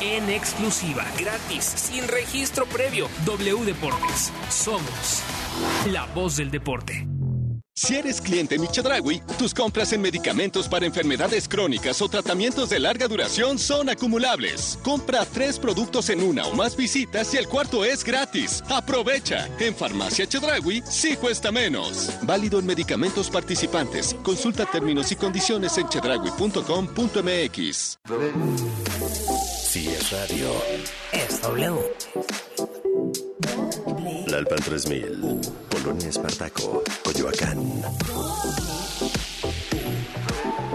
en exclusiva, gratis, sin registro previo. W Deportes. Somos la voz del deporte. Si eres cliente Michedragui, tus compras en medicamentos para enfermedades crónicas o tratamientos de larga duración son acumulables. Compra tres productos en una o más visitas y el cuarto es gratis. Aprovecha. En Farmacia Chedragui sí cuesta menos. Válido en medicamentos participantes. Consulta términos y condiciones en chedragui.com.mx. Si es radio, es W. La Alpan 3000, Polonia Espartaco, Coyoacán.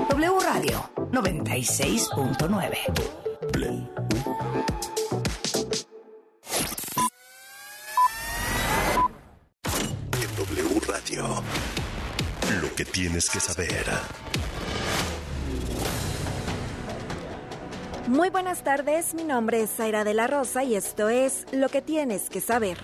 W Radio 96.9. En W Radio, lo que tienes que saber. Muy buenas tardes, mi nombre es Zaira de la Rosa y esto es Lo que tienes que saber.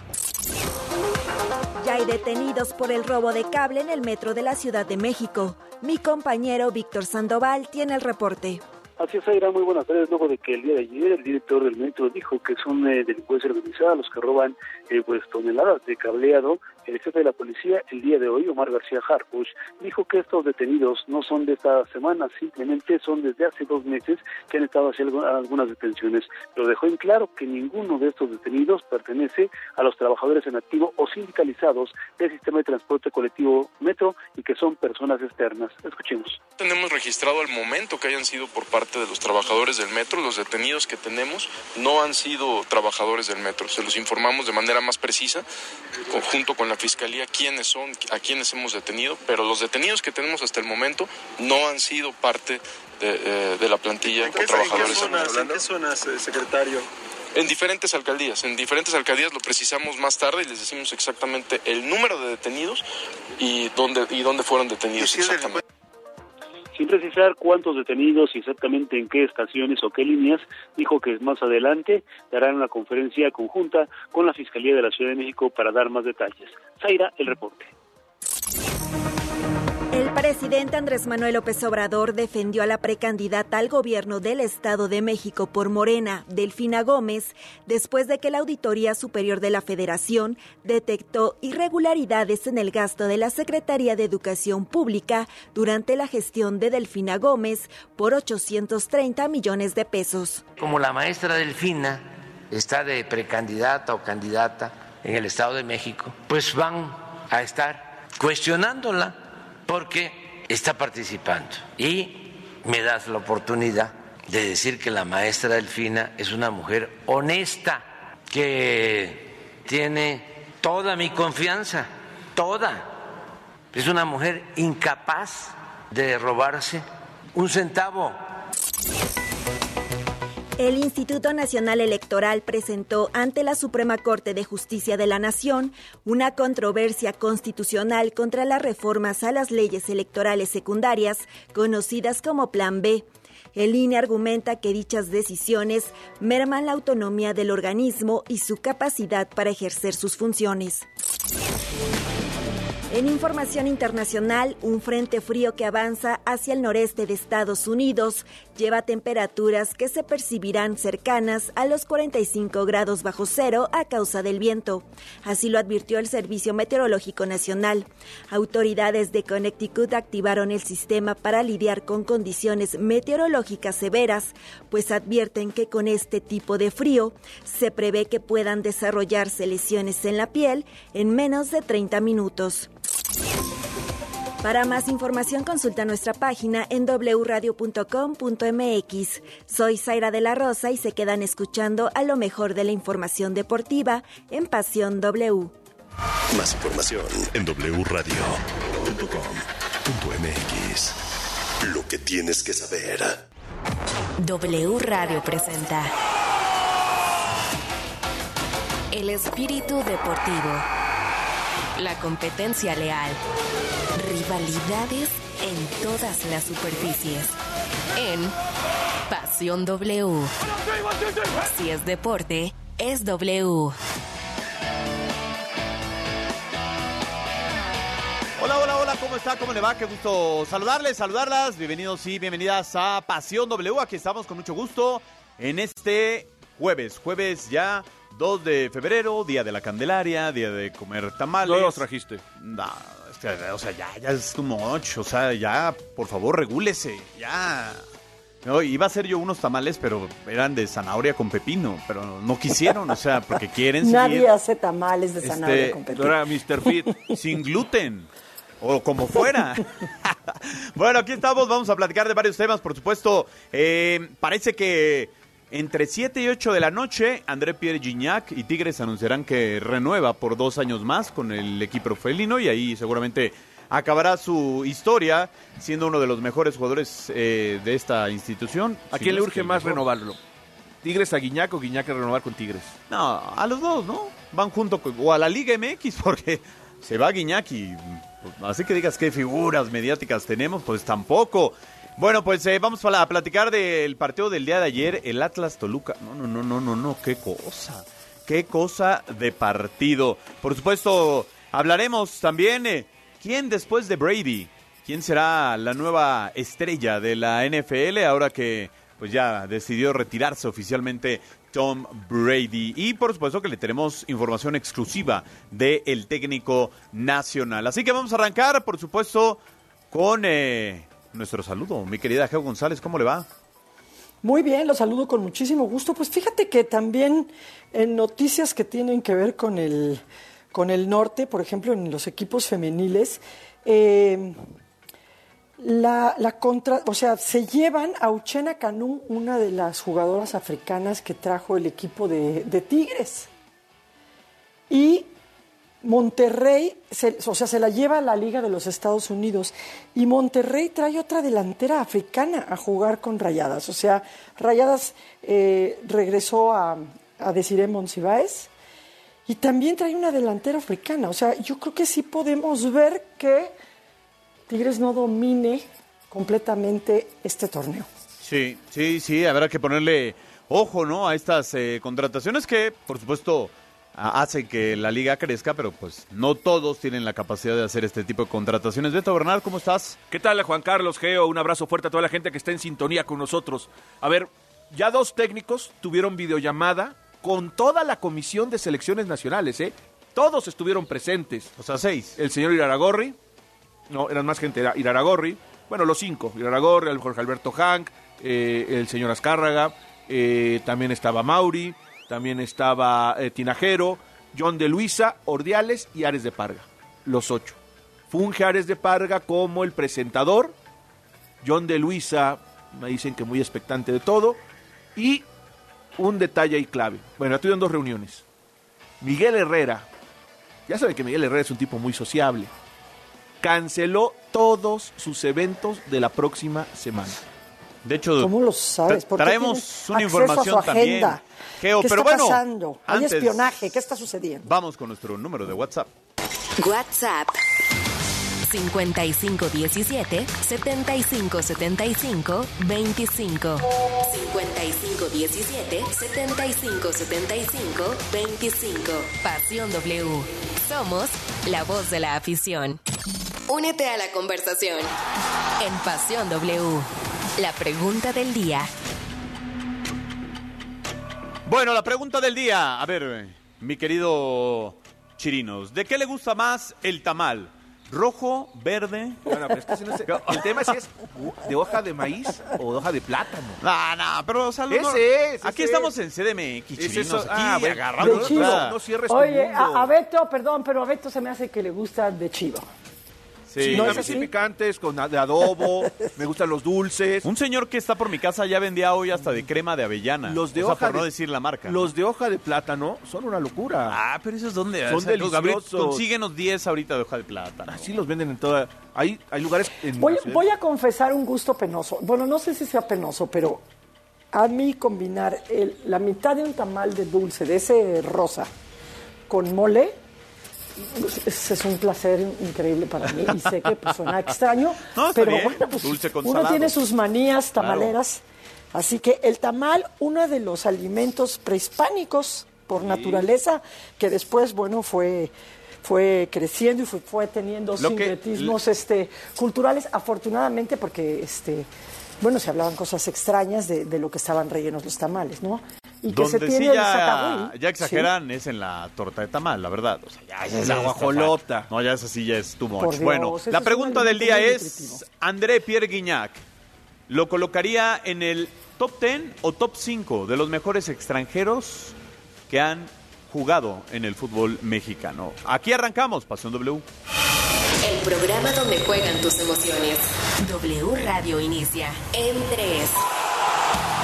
Ya hay detenidos por el robo de cable en el metro de la Ciudad de México. Mi compañero Víctor Sandoval tiene el reporte. Así es, Zaira, muy buenas tardes. Luego de que el día de ayer el director del metro dijo que son eh, delincuencia organizada los que roban eh, pues toneladas de cableado, el jefe de la policía el día de hoy, Omar García Harfuch, dijo que estos detenidos no son de esta semana, simplemente son desde hace dos meses que han estado haciendo algunas detenciones. Pero dejó en claro que ninguno de estos detenidos pertenece a los trabajadores en activo o sindicalizados del sistema de transporte colectivo metro y que son personas externas. Escuchemos. Tenemos registrado al momento que hayan sido por parte de los trabajadores del metro, los detenidos que tenemos no han sido trabajadores del metro. Se los informamos de manera más precisa, conjunto con la Fiscalía, quiénes son, a quiénes hemos detenido, pero los detenidos que tenemos hasta el momento no han sido parte de, eh, de la plantilla ¿En qué, o trabajadores ¿en qué zonas, ¿En qué zonas, secretario? En diferentes alcaldías, en diferentes alcaldías lo precisamos más tarde y les decimos exactamente el número de detenidos y dónde, y dónde fueron detenidos ¿Y si es exactamente. Sin precisar cuántos detenidos y exactamente en qué estaciones o qué líneas, dijo que más adelante darán una conferencia conjunta con la Fiscalía de la Ciudad de México para dar más detalles. Zaira, el reporte. El presidente Andrés Manuel López Obrador defendió a la precandidata al gobierno del Estado de México por Morena, Delfina Gómez, después de que la Auditoría Superior de la Federación detectó irregularidades en el gasto de la Secretaría de Educación Pública durante la gestión de Delfina Gómez por 830 millones de pesos. Como la maestra Delfina está de precandidata o candidata en el Estado de México, pues van a estar cuestionándola porque está participando. Y me das la oportunidad de decir que la maestra Delfina es una mujer honesta, que tiene toda mi confianza, toda. Es una mujer incapaz de robarse un centavo. El Instituto Nacional Electoral presentó ante la Suprema Corte de Justicia de la Nación una controversia constitucional contra las reformas a las leyes electorales secundarias, conocidas como Plan B. El INE argumenta que dichas decisiones merman la autonomía del organismo y su capacidad para ejercer sus funciones. En información internacional, un frente frío que avanza hacia el noreste de Estados Unidos lleva temperaturas que se percibirán cercanas a los 45 grados bajo cero a causa del viento. Así lo advirtió el Servicio Meteorológico Nacional. Autoridades de Connecticut activaron el sistema para lidiar con condiciones meteorológicas severas, pues advierten que con este tipo de frío se prevé que puedan desarrollarse lesiones en la piel en menos de 30 minutos. Para más información consulta nuestra página en wradio.com.mx. Soy Zaira de la Rosa y se quedan escuchando a lo mejor de la información deportiva en Pasión W. Más información en wradio.com.mx. Lo que tienes que saber. W Radio presenta El espíritu deportivo. La competencia leal. Rivalidades en todas las superficies. En Pasión W. Si es deporte, es W. Hola, hola, hola, ¿cómo está? ¿Cómo le va? Qué gusto saludarles, saludarlas. Bienvenidos y bienvenidas a Pasión W. Aquí estamos con mucho gusto en este jueves, jueves ya 2 de febrero, día de la Candelaria, día de comer tamales. No los trajiste. Que, o sea, ya, ya es too much, o sea, ya, por favor, regúlese, ya. No, iba a hacer yo unos tamales, pero eran de zanahoria con pepino, pero no quisieron, o sea, porque quieren Nadie seguir, hace tamales de zanahoria este, con pepino. No era Mr. Fit. sin gluten. O como fuera. bueno, aquí estamos, vamos a platicar de varios temas, por supuesto. eh, parece que entre 7 y 8 de la noche, André Pierre Gignac y Tigres anunciarán que renueva por dos años más con el equipo felino y ahí seguramente acabará su historia siendo uno de los mejores jugadores eh, de esta institución. ¿A Si quién no le urge más mejor. renovarlo? ¿Tigres a Guiñac o Guiñac a renovar con Tigres? No, a los dos, ¿no? Van junto con, o a la Liga MX porque se va Guiñac y pues, así que digas qué figuras mediáticas tenemos, pues tampoco. Bueno, pues eh, vamos a, la- a platicar del partido del día de ayer, el Atlas Toluca. No, no, no, no, no, no, qué cosa. Qué cosa de partido. Por supuesto, hablaremos también eh, quién después de Brady, quién será la nueva estrella de la NFL ahora que pues ya decidió retirarse oficialmente Tom Brady. Y por supuesto que le tenemos información exclusiva del técnico nacional. Así que vamos a arrancar, por supuesto, con eh, nuestro saludo. Mi querida Geo González, ¿cómo le va? Muy bien, los saludo con muchísimo gusto. Pues fíjate que también en noticias que tienen que ver con el, con el norte, por ejemplo, en los equipos femeniles, eh, la, la contra, o sea, se llevan a Uchena Canú, una de las jugadoras africanas que trajo el equipo de, de Tigres. Y Monterrey, se- o sea, se la lleva a la Liga de los Estados Unidos y Monterrey trae otra delantera africana a jugar con Rayadas. O sea, Rayadas eh, regresó a, a Desiree Monsiváis y también trae una delantera africana. O sea, yo creo que sí podemos ver que Tigres no domine completamente este torneo. Sí, sí, sí, habrá que ponerle ojo, ¿no? A estas eh, contrataciones que, por supuesto, hacen que la liga crezca, pero pues no todos tienen la capacidad de hacer este tipo de contrataciones. Beto Bernal, ¿cómo estás? ¿Qué tal, Juan Carlos Geo? Un abrazo fuerte a toda la gente que está en sintonía con nosotros. A ver, ya dos técnicos tuvieron videollamada con toda la comisión de selecciones nacionales, ¿eh? Todos estuvieron presentes. O sea, seis. El señor Iraragorri, no, eran más gente, era Iraragorri, bueno, los cinco, Iraragorri, el Jorge Alberto Hank, eh, el señor Azcárraga, eh, también estaba Mauri, también estaba eh, Tinajero, John de Luisa, Ordiales y Ares de Parga, los ocho. Funge Ares de Parga como el presentador, John de Luisa, me dicen que muy expectante de todo, y un detalle ahí clave. Bueno, tuvieron dos reuniones. Miguel Herrera, ya saben que Miguel Herrera es un tipo muy sociable, canceló todos sus eventos de la próxima semana. De hecho, ¿Cómo lo sabes? ¿Por traemos una acceso a información su también. agenda? Geo, ¿Qué pero está bueno, pasando? ¿Hay antes- espionaje? ¿Qué está sucediendo? Vamos con nuestro número de WhatsApp. WhatsApp 5517 7575 25 5517 7575 25 Pasión W. Somos la voz de la afición. Únete a la conversación en Pasión W. La pregunta del día. Bueno, la pregunta del día. A ver, mi querido Chirinos, ¿de qué le gusta más el tamal? ¿Rojo, verde? Bueno, pero es que ese no es- el tema es si es de hoja de maíz o de hoja de plátano. No, no, pero o sea, Ese no- es, Aquí ese estamos es. en CDMX, Es Chirinos. eso, aquí ah, bueno, agarramos. de chivo. la- No cierres tu Oye, mundo. a, a Beto, perdón, pero a Beto se me hace que le gusta de chivo. Sí. Sí, ¿No a es mí sí así? picantes, con de adobo, me gustan los dulces. Un señor que está por mi casa ya vendía hoy hasta de crema de avellana. Los de o sea, hoja por no de- decir la marca. Los de hoja de plátano son una locura. Ah, pero esos dónde? Son O sea, Gabriel, deliciosos. Consíguenos 10 ahorita de hoja de plátano. Así los venden en toda... Hay, hay lugares en... Voy, voy a confesar un gusto penoso. Bueno, no sé si sea penoso, pero a mí combinar el- la mitad de un tamal de dulce, de ese rosa, con mole, es, es un placer increíble para mí. Y sé que pues, suena extraño, No, pero bien. bueno, pues, Dulce con uno salado. tiene sus manías tamaleras. Así que el tamal, uno de los alimentos prehispánicos por naturaleza, que después, bueno, fue fue creciendo y fue, fue teniendo Lo que- este, culturales, afortunadamente, porque este, bueno, se hablaban cosas extrañas de, de lo que estaban rellenos los tamales, ¿no? Y que se Donde sí tiene ya, exageran es en la torta de tamal, la verdad. O sea, ya, ya La guajolota. No, ya esa sí ya es too much. Dios, bueno, la es pregunta un del día es, nutritivo. André Pierre Guignac, ¿lo colocaría en el top 10 o top 5 de los mejores extranjeros que han jugado en el fútbol mexicano? Aquí arrancamos, Pasión W. El programa donde juegan tus emociones. W Radio inicia en 3.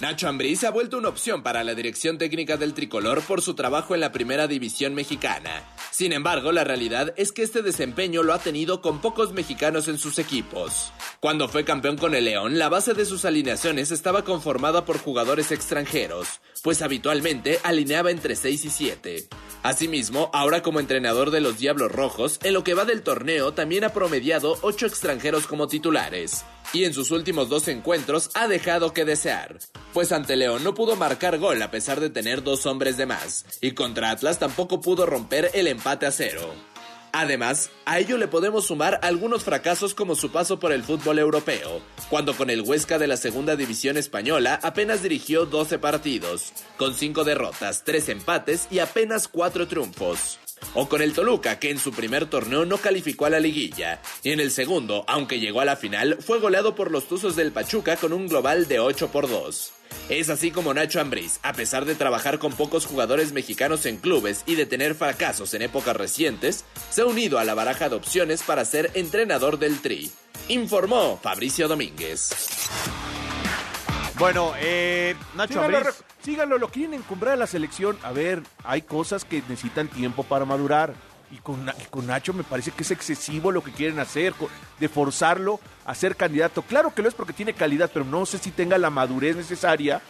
Nacho Ambriz se ha vuelto una opción para la dirección técnica del tricolor por su trabajo en la primera división mexicana. Sin embargo, la realidad es que este desempeño lo ha tenido con pocos mexicanos en sus equipos. Cuando fue campeón con el León, la base de sus alineaciones estaba conformada por jugadores extranjeros, pues habitualmente alineaba entre 6 y 7. Asimismo, ahora como entrenador de los Diablos Rojos, en lo que va del torneo también ha promediado 8 extranjeros como titulares. Y en sus últimos dos encuentros ha dejado que desear, pues ante León no pudo marcar gol a pesar de tener dos hombres de más, y contra Atlas tampoco pudo romper el empate a cero. Además, a ello le podemos sumar algunos fracasos como su paso por el fútbol europeo, cuando con el Huesca de la segunda división española apenas dirigió 12 partidos, con 5 derrotas, 3 empates y apenas 4 triunfos. O con el Toluca, que en su primer torneo no calificó a la liguilla, y en el segundo, aunque llegó a la final, fue goleado por los Tuzos del Pachuca con un global de 8 por 2. Es así como Nacho Ambriz, a pesar de trabajar con pocos jugadores mexicanos en clubes y de tener fracasos en épocas recientes, se ha unido a la baraja de opciones para ser entrenador del Tri. Informó Fabricio Domínguez. Bueno, eh, Nacho Ambriz. Síganlo, lo quieren encumbrar a la selección. A ver, hay cosas que necesitan tiempo para madurar. Y con, Nacho me parece que es excesivo lo que quieren hacer, de forzarlo a ser candidato. Claro que lo es porque tiene calidad, pero no sé si tenga la madurez necesaria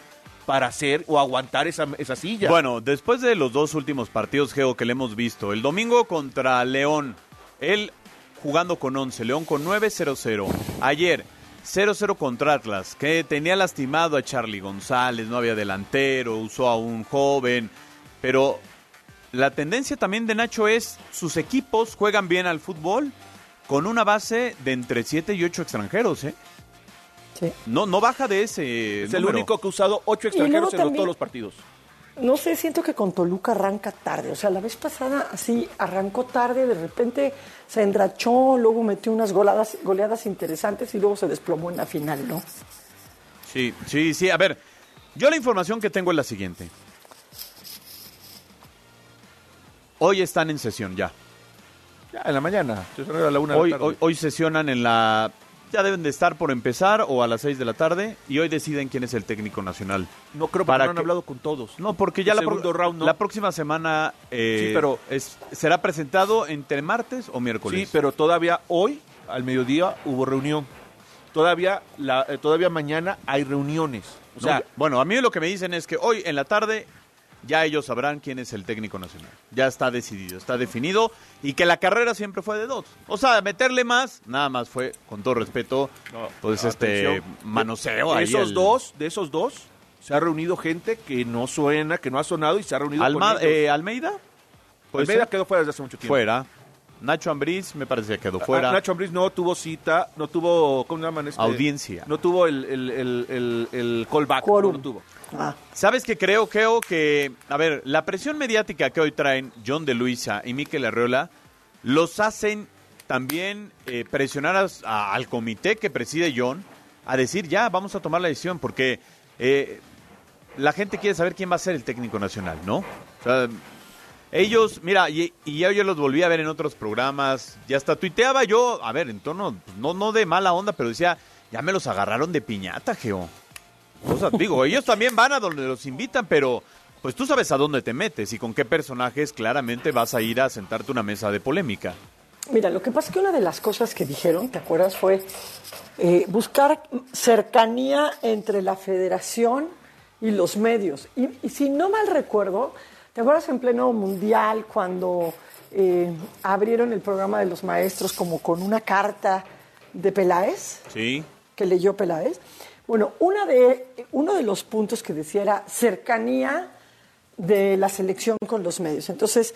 para hacer o aguantar esa, esa silla. Bueno, después de los dos últimos partidos, Geo, que le hemos visto, el domingo contra León, él jugando con 11, León con 9-0-0. Ayer, 0-0 contra Atlas, que tenía lastimado a Charlie González, no había delantero, usó a un joven, pero la tendencia también de Nacho es, sus equipos juegan bien al fútbol con una base de entre 7 y 8 extranjeros, ¿eh? Sí. No, no baja de ese es el único que ha usado ocho Y luego extranjeros en los- todos los partidos. No sé, siento que con Toluca arranca tarde. O sea, la vez pasada así arrancó tarde, de repente se endrachó, luego metió unas goladas, goleadas interesantes y luego se desplomó en la final, ¿no? Sí, sí, sí. A ver, yo la información que tengo es la siguiente. Hoy están en sesión ya. Ya, en la mañana. a la una de la Hoy, tarde. hoy, hoy sesionan en la... Ya deben de estar por empezar o a las 6 de la tarde y hoy deciden quién es el técnico nacional. No creo para no han que- hablado con todos. No, porque ya El la, pro- round, ¿no? la próxima semana eh, Sí, pero- es- será presentado entre martes o miércoles. Sí, pero todavía hoy, al mediodía, hubo reunión. Todavía, la, eh, todavía mañana hay reuniones. O sea, bueno, a mí lo que me dicen es que hoy en la tarde ya ellos sabrán quién es el técnico nacional. Ya está decidido, está definido y que la carrera siempre fue de dos. O sea, meterle más, nada más fue, con todo respeto, pues este manoseo de ahí. esos el- dos, de esos dos, se ha reunido gente que no suena, que no ha sonado y se ha reunido Alma- con ellos. eh, Almeida. ¿Puede Almeida ser? quedó fuera desde hace mucho tiempo. Fuera. Nacho Ambriz me parece que quedó Ah, fuera. Nacho Ambriz no tuvo cita, no tuvo, ¿cómo se llaman? Este? Audiencia. No tuvo el, el, el, el, el callback. No lo tuvo. ¿Sabes qué creo? Creo que, a ver, la presión mediática que hoy traen John de Luisa y Miquel Arreola los hacen también eh, presionar al comité que preside John a decir ya, vamos a tomar la decisión, porque eh, la gente quiere saber quién va a ser el técnico nacional, ¿no? O sea, ellos, mira, y, y ya yo los volví a ver en otros programas, y hasta tuiteaba yo, a ver, en tono, no, no de mala onda, pero decía, ya me los agarraron de piñata, Geo. O sea, digo, ellos también van a donde los invitan, pero pues tú sabes a dónde te metes y con qué personajes claramente vas a ir a sentarte a una mesa de polémica. Mira, lo que pasa es que una de las cosas que dijeron, ¿te acuerdas? Fue eh, buscar cercanía entre la federación y los medios. Y, y si no mal recuerdo, ¿te acuerdas en pleno mundial cuando eh, abrieron el programa de los maestros como con una carta de Peláez? Sí. que leyó Peláez. Bueno, una de, uno de los puntos que decía era cercanía de la selección con los medios. Entonces,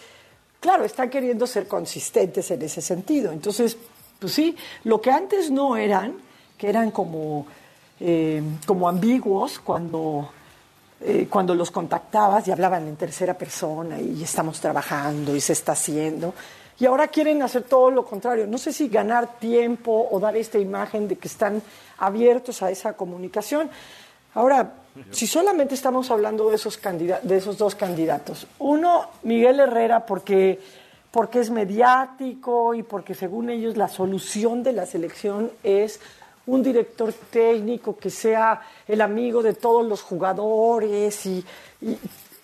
claro, están queriendo ser consistentes en ese sentido. Entonces, pues sí, lo que antes no eran, que eran como, eh, como ambiguos cuando, eh, cuando los contactabas y hablaban en tercera persona y estamos trabajando y se está haciendo. Y ahora quieren hacer todo lo contrario. No sé si ganar tiempo o dar esta imagen de que están abiertos a esa comunicación. Ahora, si solamente estamos hablando de esos, de esos dos candidatos, uno, Miguel Herrera, porque, porque es mediático y porque según ellos la solución de la selección es un director técnico que sea el amigo de todos los jugadores y, y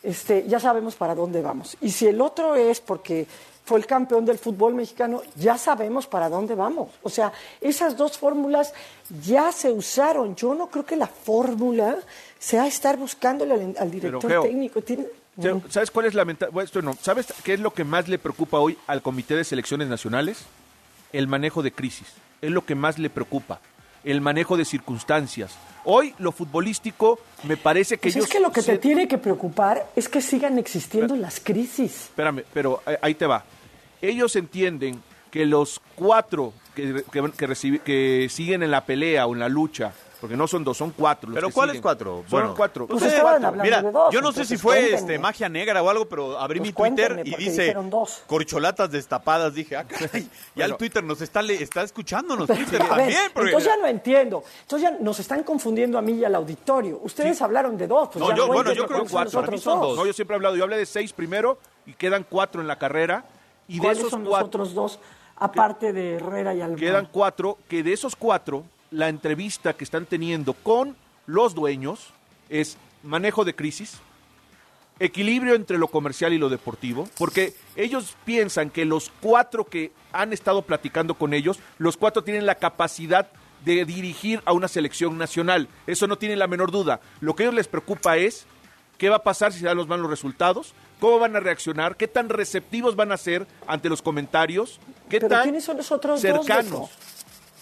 este, ya sabemos para dónde vamos. Y si el otro es porque fue el campeón del fútbol mexicano, ya sabemos para dónde vamos. O sea, esas dos fórmulas ya se usaron. Yo no creo que la fórmula sea estar buscándole al, director técnico. ¿Sabes cuál es la bueno, ¿Sabes qué es lo que más le preocupa hoy al Comité de Selecciones Nacionales? El manejo de crisis. Es lo que más le preocupa. El manejo de circunstancias. Hoy lo futbolístico me parece que pues Es que lo que te tiene que preocupar es que sigan existiendo las crisis. Espérame, pero eh, ahí te va ellos entienden que los cuatro que, que, siguen en la pelea o en la lucha porque no son dos, son cuatro. ¿Pero cuáles cuatro? Son cuatro. Pues Mira, yo no sé si fue este, magia negra o algo, pero abrí mi Twitter y dice corcholatas destapadas. Dije, ah, caray. Ya el Twitter nos está, está escuchándonos. Twitter también. Entonces ya no entiendo. Entonces ya nos están confundiendo a mí y al auditorio. Ustedes hablaron de dos. Pues yo, bueno, yo creo que cuatro. son dos. No, yo siempre he hablado. Yo hablé de seis primero y quedan cuatro en la carrera. Y de esos son cuatro, los otros dos, aparte de Herrera y Alba? Quedan cuatro, que de esos cuatro, la entrevista que están teniendo con los dueños es manejo de crisis, equilibrio entre lo comercial y lo deportivo, porque ellos piensan que los cuatro que han estado platicando con ellos, los cuatro tienen la capacidad de dirigir a una selección nacional. Eso no tiene la menor duda. Lo que a ellos les preocupa es qué va a pasar si se dan los malos resultados, ¿Cómo van a reaccionar? ¿Qué tan receptivos van a ser ante los comentarios? ¿Qué tan ¿quiénes son los otros cercanos?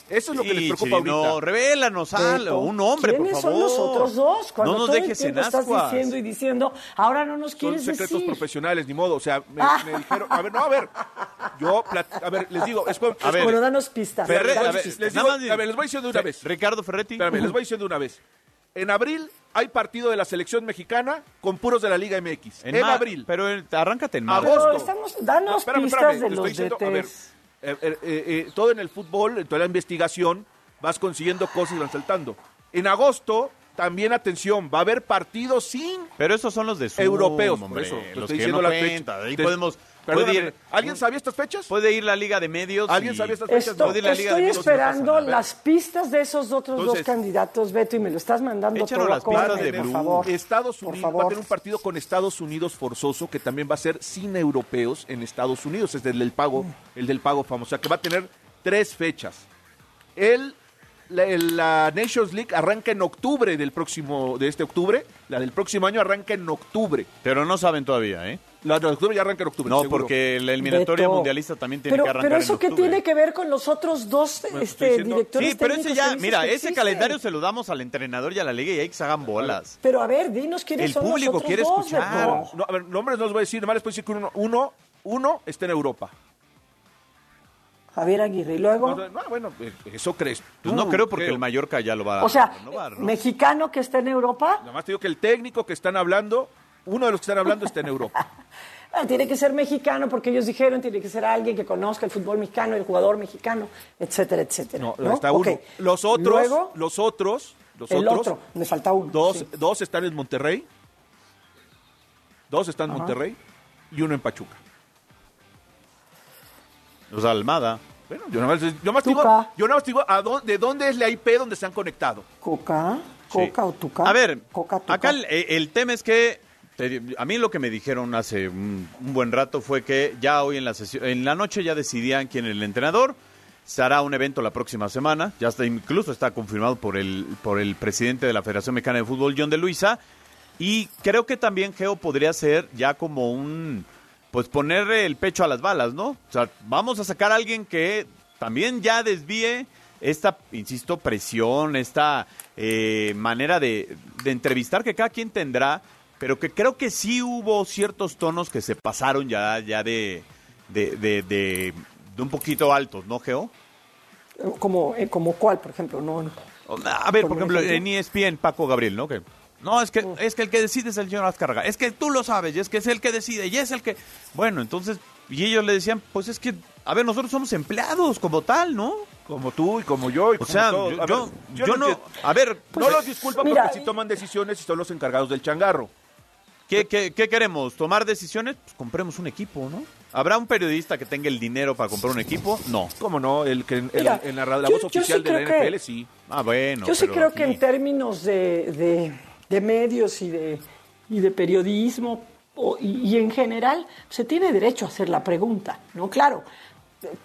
Eso es lo que les preocupa ahorita. No, revélanos algo, un hombre, por favor. ¿Quiénes son los otros dos? Cuando no nos todo dejes el en estás diciendo y diciendo, ahora no nos quieres Son secretos decir. profesionales, ni modo. O sea, me, me, dijeron, a ver, no, a ver. Yo, a ver, les digo, es, a ver, bueno, danos pistas. Ferre, danos a, ver, pistas. Les digo, a ver, les voy diciendo de una vez. Ricardo Ferretti. Espérame, les voy diciendo de una vez. En abril hay partido de la selección mexicana con puros de la Liga MX. En, abril. Pero arráncate en marzo. Agosto. Estamos, danos espérame, pistas espérame, de te los estoy diciendo, a ver, eh, eh, eh, todo en el fútbol, en toda la investigación, vas consiguiendo cosas y van saltando. En agosto, también atención, va a haber partidos sin Pero esos son los de Zoom, europeos. hombre, Por eso, te los estoy que diciendo no cuentan. fechas. Ahí Te- podemos... Perdóname, puede ir- ¿Alguien sabía estas fechas? Puede ir la Liga de Medios. ¿Alguien y- sabía estas fechas? Esto- Puede ir la Liga de estoy Medios, no pasa esperando las pistas de esos otros Entonces- dos candidatos, Beto, y me lo estás mandando todo las pistas de por Blue. favor. Estados Por Unidos va a tener un partido con Estados Unidos forzoso que también va a ser sin europeos en Estados Unidos, es el del pago, el del pago famoso, o sea que va a tener tres fechas. El la, el- la Nations League arranca en octubre del próximo de este octubre, la del próximo año arranca en octubre. Pero no saben todavía, ¿eh? La de octubre ya arranca en octubre. No, seguro. porque la eliminatoria Beto. mundialista también tiene Pero, que arrancar pero eso en qué octubre. tiene que ver con los otros dos este, diciendo- directores Sí, pero ese ya, que mira, que ese calendario se lo damos al entrenador y a la liga y ahí que se hagan bolas. Pero a ver, dinos quiénes El son los público otros quiere dos, escuchar. No, a ver, nombres no los voy a decir, nomás les puedo decir que uno, uno, uno está en Europa. Javier Aguirre. Y luego, No, no, bueno, eh, eso crees. Pues tú, no creo porque creo. el Mallorca ya lo va a o sea, renovar, ¿no? mexicano que está en Europa, Nada más te digo que el técnico que están hablando, uno de los que están hablando está en Europa. ah, tiene que ser mexicano porque ellos dijeron, tiene que ser alguien que conozca el fútbol mexicano, el jugador mexicano, etcétera, etcétera. No, ¿no? está uno. Los otros, Luego, los otros, los el otros, otro, me falta uno. dos, sí. dos están en Monterrey, dos están en Ajá. Monterrey y uno en Pachuca. O sea, Almada. Bueno, yo nada más, yo más digo, yo nada más digo a dónde, de dónde es la IP donde se han conectado. Coca, Coca o Tuca. A ver, Coca, Tuca. acá el, eh, el tema es que a mí lo que me dijeron hace un, buen rato fue que ya hoy en la sesión, en la noche ya decidían quién es el entrenador. Se hará un evento la próxima semana. Ya está, incluso está confirmado por el, por el presidente de la Federación Mexicana de Fútbol, John de Luisa. Y creo que también Geo podría ser ya como un, pues poner el pecho a las balas, ¿no? O sea, vamos a sacar a alguien que también ya desvíe esta, insisto, presión, esta eh, manera de, de entrevistar que cada quien tendrá, pero que creo que sí hubo ciertos tonos que se pasaron ya, ya de, de, de, de, de un poquito altos, ¿no, Geo? Como, eh, como cuál, por ejemplo, no. no. A ver, por ejemplo, ejemplo. en ESPN, Paco Gabriel, ¿no? Que, no, es que, es que el que decide es el señor Azcárraga. Es que tú lo sabes, y es que es el que decide, y es el que... Bueno, entonces, y ellos le decían, pues es que, a ver, nosotros somos empleados como tal, ¿no? Como tú y como yo y O como sea, todos. yo, A yo, ver, yo no... A ver... no los disculpa Mira, porque si toman decisiones y son los encargados del changarro. ¿Qué, qué, qué queremos? ¿Tomar decisiones? Pues compremos un equipo, ¿no? ¿Habrá un periodista que tenga el dinero para comprar un equipo? No. ¿Cómo no? El que el- Mira, en la, la yo- voz oficial sí de la que- NFL sí. Ah, bueno. Yo sí pero creo que en términos de, de- de medios y de, y de periodismo o- y, y en general se tiene derecho a hacer la pregunta, ¿no? Claro,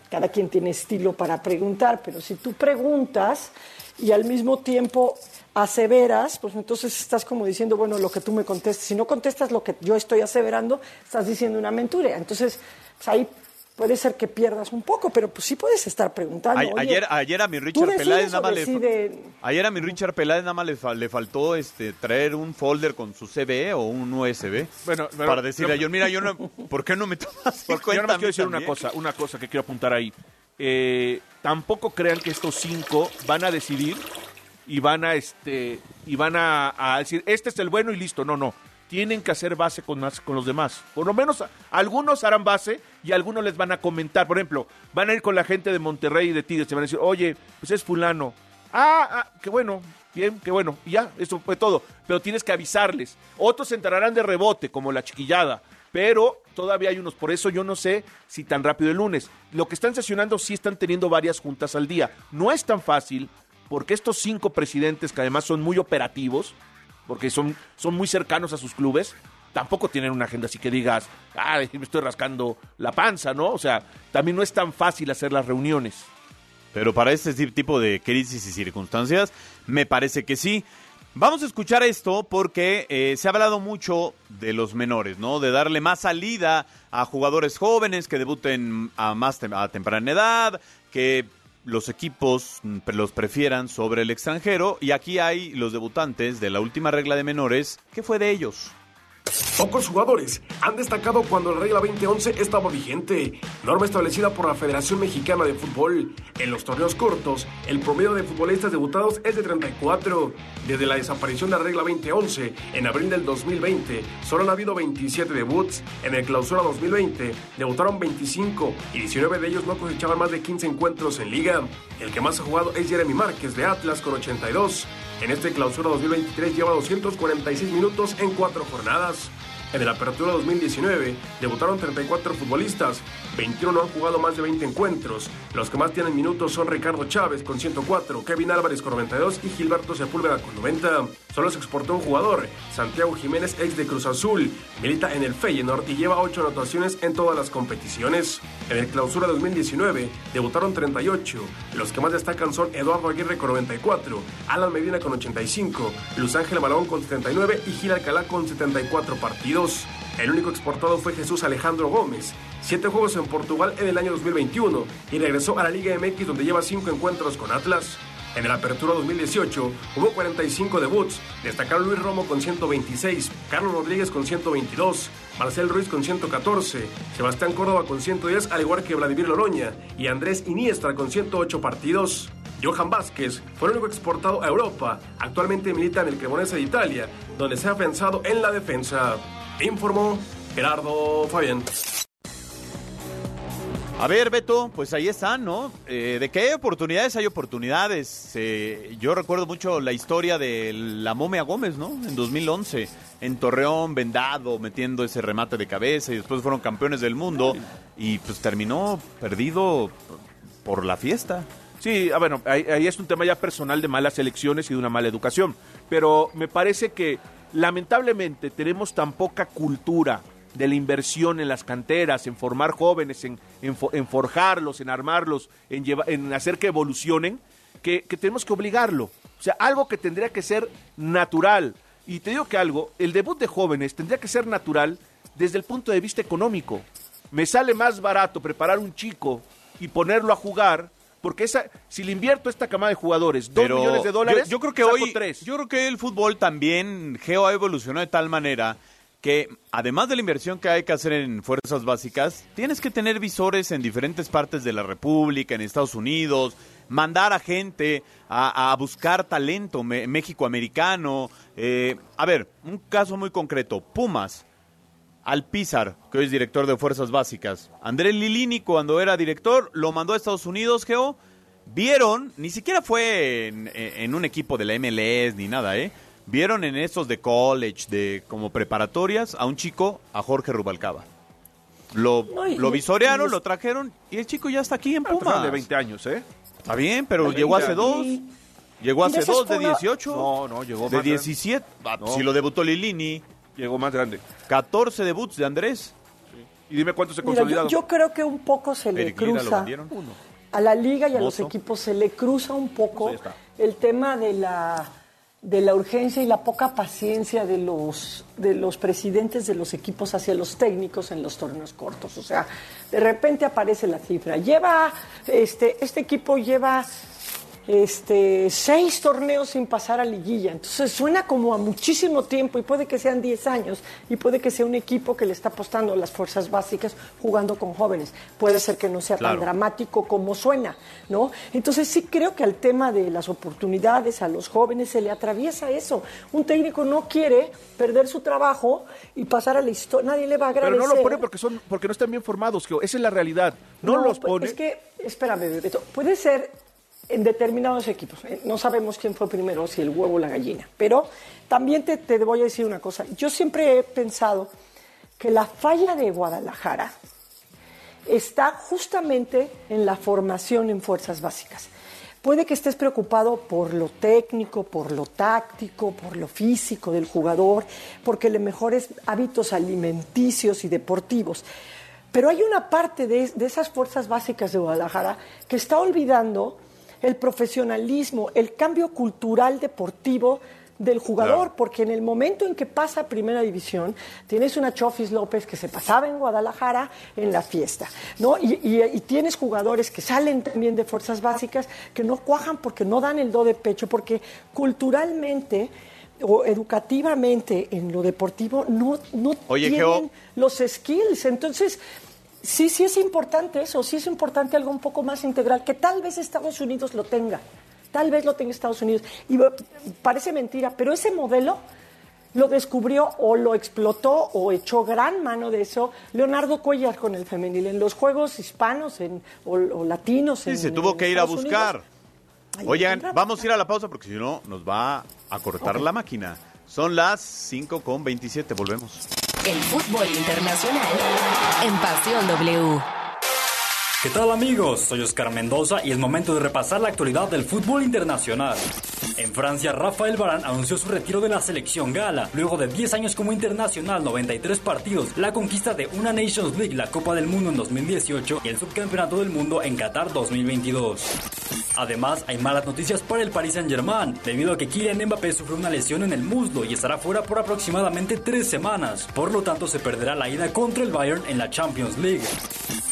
cada quien tiene estilo para preguntar, pero si tú preguntas y al mismo tiempo aseveras, pues entonces estás como diciendo, bueno, lo que tú me contestes. Si no contestas lo que yo estoy aseverando, estás diciendo una mentira. Entonces, pues ahí puede ser que pierdas un poco, pero pues sí puedes estar preguntando. A- "Oye, ayer, ayer a mi ¿tú Richard Peláez nada más le, ayer a mi Richard Peláez nada más le, fa- le faltó este traer un folder con su CBE o un USB Bueno, pero- para decirle a pero- John, mira, yo no, ¿por qué no me tomas Porque cuenta yo nada más a quiero decir una cosa, una cosa que quiero apuntar ahí. Eh, tampoco crean que estos cinco van a decidir y van a este y van a, decir este es el bueno y listo. No, no. Tienen que hacer base con con los demás. Por lo menos algunos harán base y algunos les van a comentar. Por ejemplo, van a ir con la gente de Monterrey y de Tigres. Se van a decir, oye, pues es fulano. Ah, ah, qué bueno, bien, qué bueno. Ya, eso fue todo. Pero tienes que avisarles. Otros se enterarán de rebote, como la chiquillada. Pero todavía hay unos. Por eso yo no sé si tan rápido el lunes. Lo que están sesionando sí están teniendo varias juntas al día. No es tan fácil porque estos cinco presidentes, que además son muy operativos, porque son, son muy cercanos a sus clubes, tampoco tienen una agenda así que digas, ay, me estoy rascando la panza, ¿no? O sea, también no es tan fácil hacer las reuniones. Pero para este ti- tipo de crisis y circunstancias, me parece que sí. Vamos a escuchar esto porque eh, se ha hablado mucho de los menores, ¿no? De darle más salida a jugadores jóvenes que debuten a más a temprana edad, que los equipos mm, los prefieran sobre el extranjero. Y aquí hay los debutantes de la última regla de menores. ¿Qué fue de ellos? Pocos jugadores han destacado cuando la regla 2011 estaba vigente, norma establecida por la Federación Mexicana de Fútbol. En los torneos cortos, el promedio de futbolistas debutados es de 34. Desde la desaparición de la regla 2011, en abril del 2020, solo han habido 27 debuts. En el clausura 2020, debutaron 25 y 19 de ellos no cosechaban más de 15 encuentros en liga. El que más ha jugado es Jeremy Márquez de Atlas con 82. En este clausura 2023 lleva 246 minutos en cuatro jornadas. En el Apertura 2019 debutaron 34 futbolistas, 21 no han jugado más de 20 encuentros. Los que más tienen minutos son Ricardo Chávez con 104, Kevin Álvarez con 92 y Gilberto Sepúlveda con 90. Solo se exportó un jugador, Santiago Jiménez, ex de Cruz Azul, milita en el Feyenoord y lleva 8 anotaciones en todas las competiciones. En el Clausura 2019 debutaron 38. Los que más destacan son Eduardo Aguirre con 94, Alan Medina con 85, Luz Ángel Balón con 79 y Gil Alcalá con 74 partidos. El único exportado fue Jesús Alejandro Gómez. Siete juegos en Portugal en el año 2021 y regresó a la Liga MX donde lleva cinco encuentros con Atlas. En el Apertura 2018 hubo 45 debuts. Destacaron Luis Romo con 126, Carlos Rodríguez con 122, Marcel Ruiz con 114, Sebastián Córdoba con 110, al igual que Vladimir Loroña y Andrés Iniestra con 108 partidos. Johan Vázquez fue el único exportado a Europa. Actualmente milita en el Cremonese de Italia, donde se ha pensado en la defensa. Informó Gerardo Fabián. A ver, Beto, pues ahí están, ¿no? Eh, ¿De qué hay oportunidades? Hay oportunidades. Eh, yo recuerdo mucho la historia de la momia Gómez, ¿no? En 2011, en Torreón, vendado, metiendo ese remate de cabeza y después fueron campeones del mundo y pues terminó perdido por la fiesta. Sí, ah, bueno, ahí, ahí es un tema ya personal de malas elecciones y de una mala educación. Pero me parece que lamentablemente tenemos tan poca cultura de la inversión en las canteras, en formar jóvenes, en, en, fo- en forjarlos, en armarlos, en, en hacer que evolucionen, que, que tenemos que obligarlo. O sea, algo que tendría que ser natural. Y te digo que algo, el debut de jóvenes tendría que ser natural desde el punto de vista económico. Me sale más barato preparar un chico y ponerlo a jugar porque esa, si le invierto a esta camada de jugadores dos Pero millones de dólares, Yo, yo creo que saco hoy, tres. yo creo que el fútbol también geo ha evolucionado de tal manera que además de la inversión que hay que hacer en fuerzas básicas, tienes que tener visores en diferentes partes de la República, en Estados Unidos, mandar a gente a, a buscar talento me- México-americano. Eh, a ver, un caso muy concreto, Pumas. Alpizar, que hoy es director de Fuerzas Básicas. Andrés Lilini, cuando era director, lo mandó a Estados Unidos, Geo. Vieron, ni siquiera fue en, en un equipo de la MLS ni nada, ¿eh? Vieron en estos de college, de como preparatorias, a un chico, a Jorge Rubalcaba. Lo, No, y- lo y visorearon, lo trajeron y el chico ya está aquí en Ah, Pumas. de 20 años, ¿eh? Está bien, pero llegó 20 hace dos. Llegó hace dos, de fue una- 18. No, no, llegó De más grande. 17. Ah, No. Si lo debutó Lilini. Llegó más grande. 14 debuts de Andrés. Y dime cuántos se yo, consolidaron. yo creo que un poco se le Eric Lira lo cruza vendieron. a la liga y a los equipos se le cruza un poco Pues el tema de la de la urgencia y la poca paciencia de los de los presidentes de los equipos hacia los técnicos en los torneos cortos, o sea, de repente aparece la cifra. Lleva este este equipo lleva este, seis torneos sin pasar a liguilla. Entonces suena como a muchísimo tiempo y puede que sean 10 años y puede que sea un equipo que le está apostando a las fuerzas básicas jugando con jóvenes. Puede ser que no sea Claro. tan dramático como suena, ¿no? Entonces sí creo que al tema de las oportunidades a los jóvenes se le atraviesa eso. Un técnico no quiere perder su trabajo y pasar a la historia. Nadie le va a Pero agradecer. no lo pone porque son porque no están bien formados, Geo. Esa es la realidad. No, los pues, pone. Es que, espérame, Bebeto, puede ser en determinados equipos. eh, No sabemos quién fue primero, si el huevo o la gallina. Pero también te, te voy a decir una cosa. Yo siempre he pensado que la falla de Guadalajara está justamente en la formación en fuerzas básicas. Puede que estés preocupado por lo técnico, por lo táctico, por lo físico del jugador, porque le mejores hábitos alimenticios y deportivos. Pero hay una parte de, de esas fuerzas básicas de Guadalajara que está olvidando el profesionalismo, el cambio cultural deportivo del jugador, Claro. porque en el momento en que pasa a Primera División, tienes una Chofis López que se pasaba en Guadalajara en la fiesta, ¿no? Y, y- y tienes jugadores que salen también de fuerzas básicas que no cuajan porque no dan el do de pecho, porque culturalmente o educativamente en lo deportivo no, no Oye, tienen los skills. Entonces, sí, sí es importante eso, sí es importante algo un poco más integral, que tal vez Estados Unidos lo tenga, tal vez lo tenga Estados Unidos. Y parece mentira, pero ese modelo lo descubrió o lo explotó o echó gran mano de eso Leonardo Cuellar con el femenil en los Juegos hispanos en, o, o latinos. Sí, en- se tuvo en que ir a buscar. Oigan, vamos a ir a la pausa porque si no nos va a cortar la máquina. Son las 5 con 27, volvemos. El fútbol internacional en Pasión W. ¿Qué tal amigos? Soy Oscar Mendoza y es momento de repasar la actualidad del fútbol internacional. En Francia, Rafael Varane anunció su retiro de la selección gala. Luego de 10 años como internacional, 93 partidos, la conquista de una Nations League, la Copa del Mundo en 2018 y el Subcampeonato del Mundo en Qatar 2022. Además, hay malas noticias para el Paris Saint-Germain, debido a que Kylian Mbappé sufrió una lesión en el muslo y estará fuera por aproximadamente tres semanas. Por lo tanto, se perderá la ida contra el Bayern en la Champions League.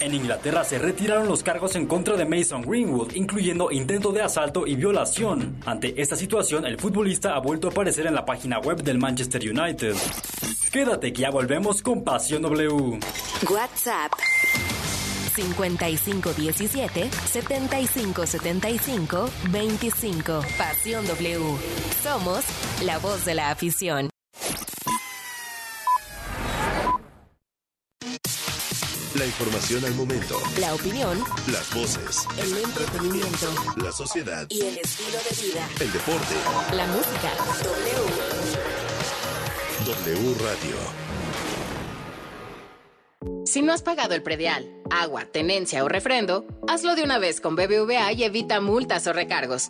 En Inglaterra se retiraron los cargos en contra de Mason Greenwood, incluyendo intento de asalto y violación. Ante esta situación, el futbolista ha vuelto a aparecer en la página web del Manchester United. Quédate que ya volvemos con Pasión W. WhatsApp 5517 7575 25. Pasión W. Somos la voz de la afición. La información al momento. La opinión, Las voces. el entretenimiento La sociedad. y el estilo de vida. El deporte. La música. W. W Radio. Si no has pagado el predial, agua, tenencia o refrendo, hazlo de una vez con BBVA y evita multas o recargos.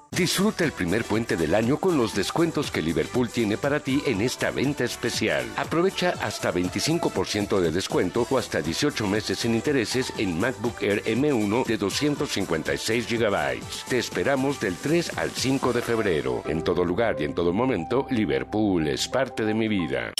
Disfruta el primer puente del año con los descuentos que Liverpool tiene para ti en esta venta especial. Aprovecha hasta 25% de descuento o hasta 18 meses sin intereses en MacBook Air M1 de 256 GB. Te esperamos del 3 al 5 de febrero. En todo lugar y en todo momento, Liverpool es parte de mi vida.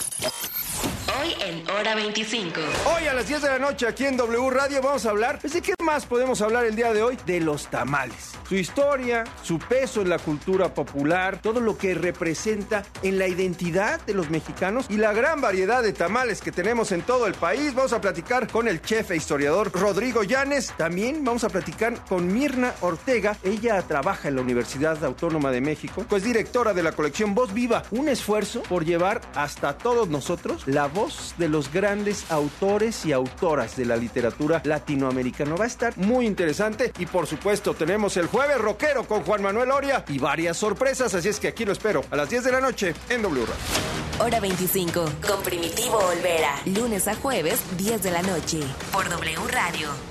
Hoy en Hora 25. Hoy a las 10 de la noche aquí en W Radio vamos a hablar, pues, ¿de qué más podemos hablar el día de hoy? De los tamales. Su historia, su peso en la cultura popular, todo lo que representa en la identidad de los mexicanos y la gran variedad de tamales que tenemos en todo el país. Vamos a platicar con el chef e historiador Rodrigo Llanes. También vamos a platicar con Mirna Ortega. Ella trabaja en la Universidad Autónoma de México, pues directora de la colección Voz Viva. Un esfuerzo por llevar hasta todos nosotros la voz de los grandes autores y autoras de la literatura latinoamericana. Va a estar muy interesante y por supuesto tenemos el jueves rockero con Juan Manuel Oria y varias sorpresas, así es que aquí lo espero a las 10 de la noche en W Radio. Hora 25. Con Primitivo Olvera. Lunes a jueves, 10 de la noche. Por W Radio.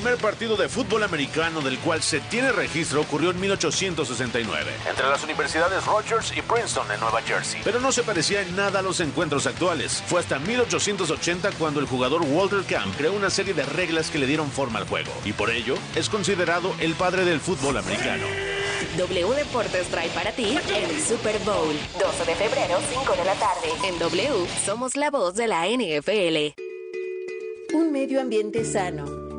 Primer partido de fútbol americano del cual se tiene registro ocurrió en 1869, entre las universidades Rogers y Princeton en Nueva Jersey. Pero no se parecía en nada a los encuentros actuales. Fue hasta 1880 cuando el jugador Walter Camp creó una serie de reglas que le dieron forma al juego, y por ello es considerado el padre del fútbol americano. W Deportes trae para ti el Super Bowl. 12 de febrero, 5 de la tarde. En W somos la voz de la NFL. Un medio ambiente sano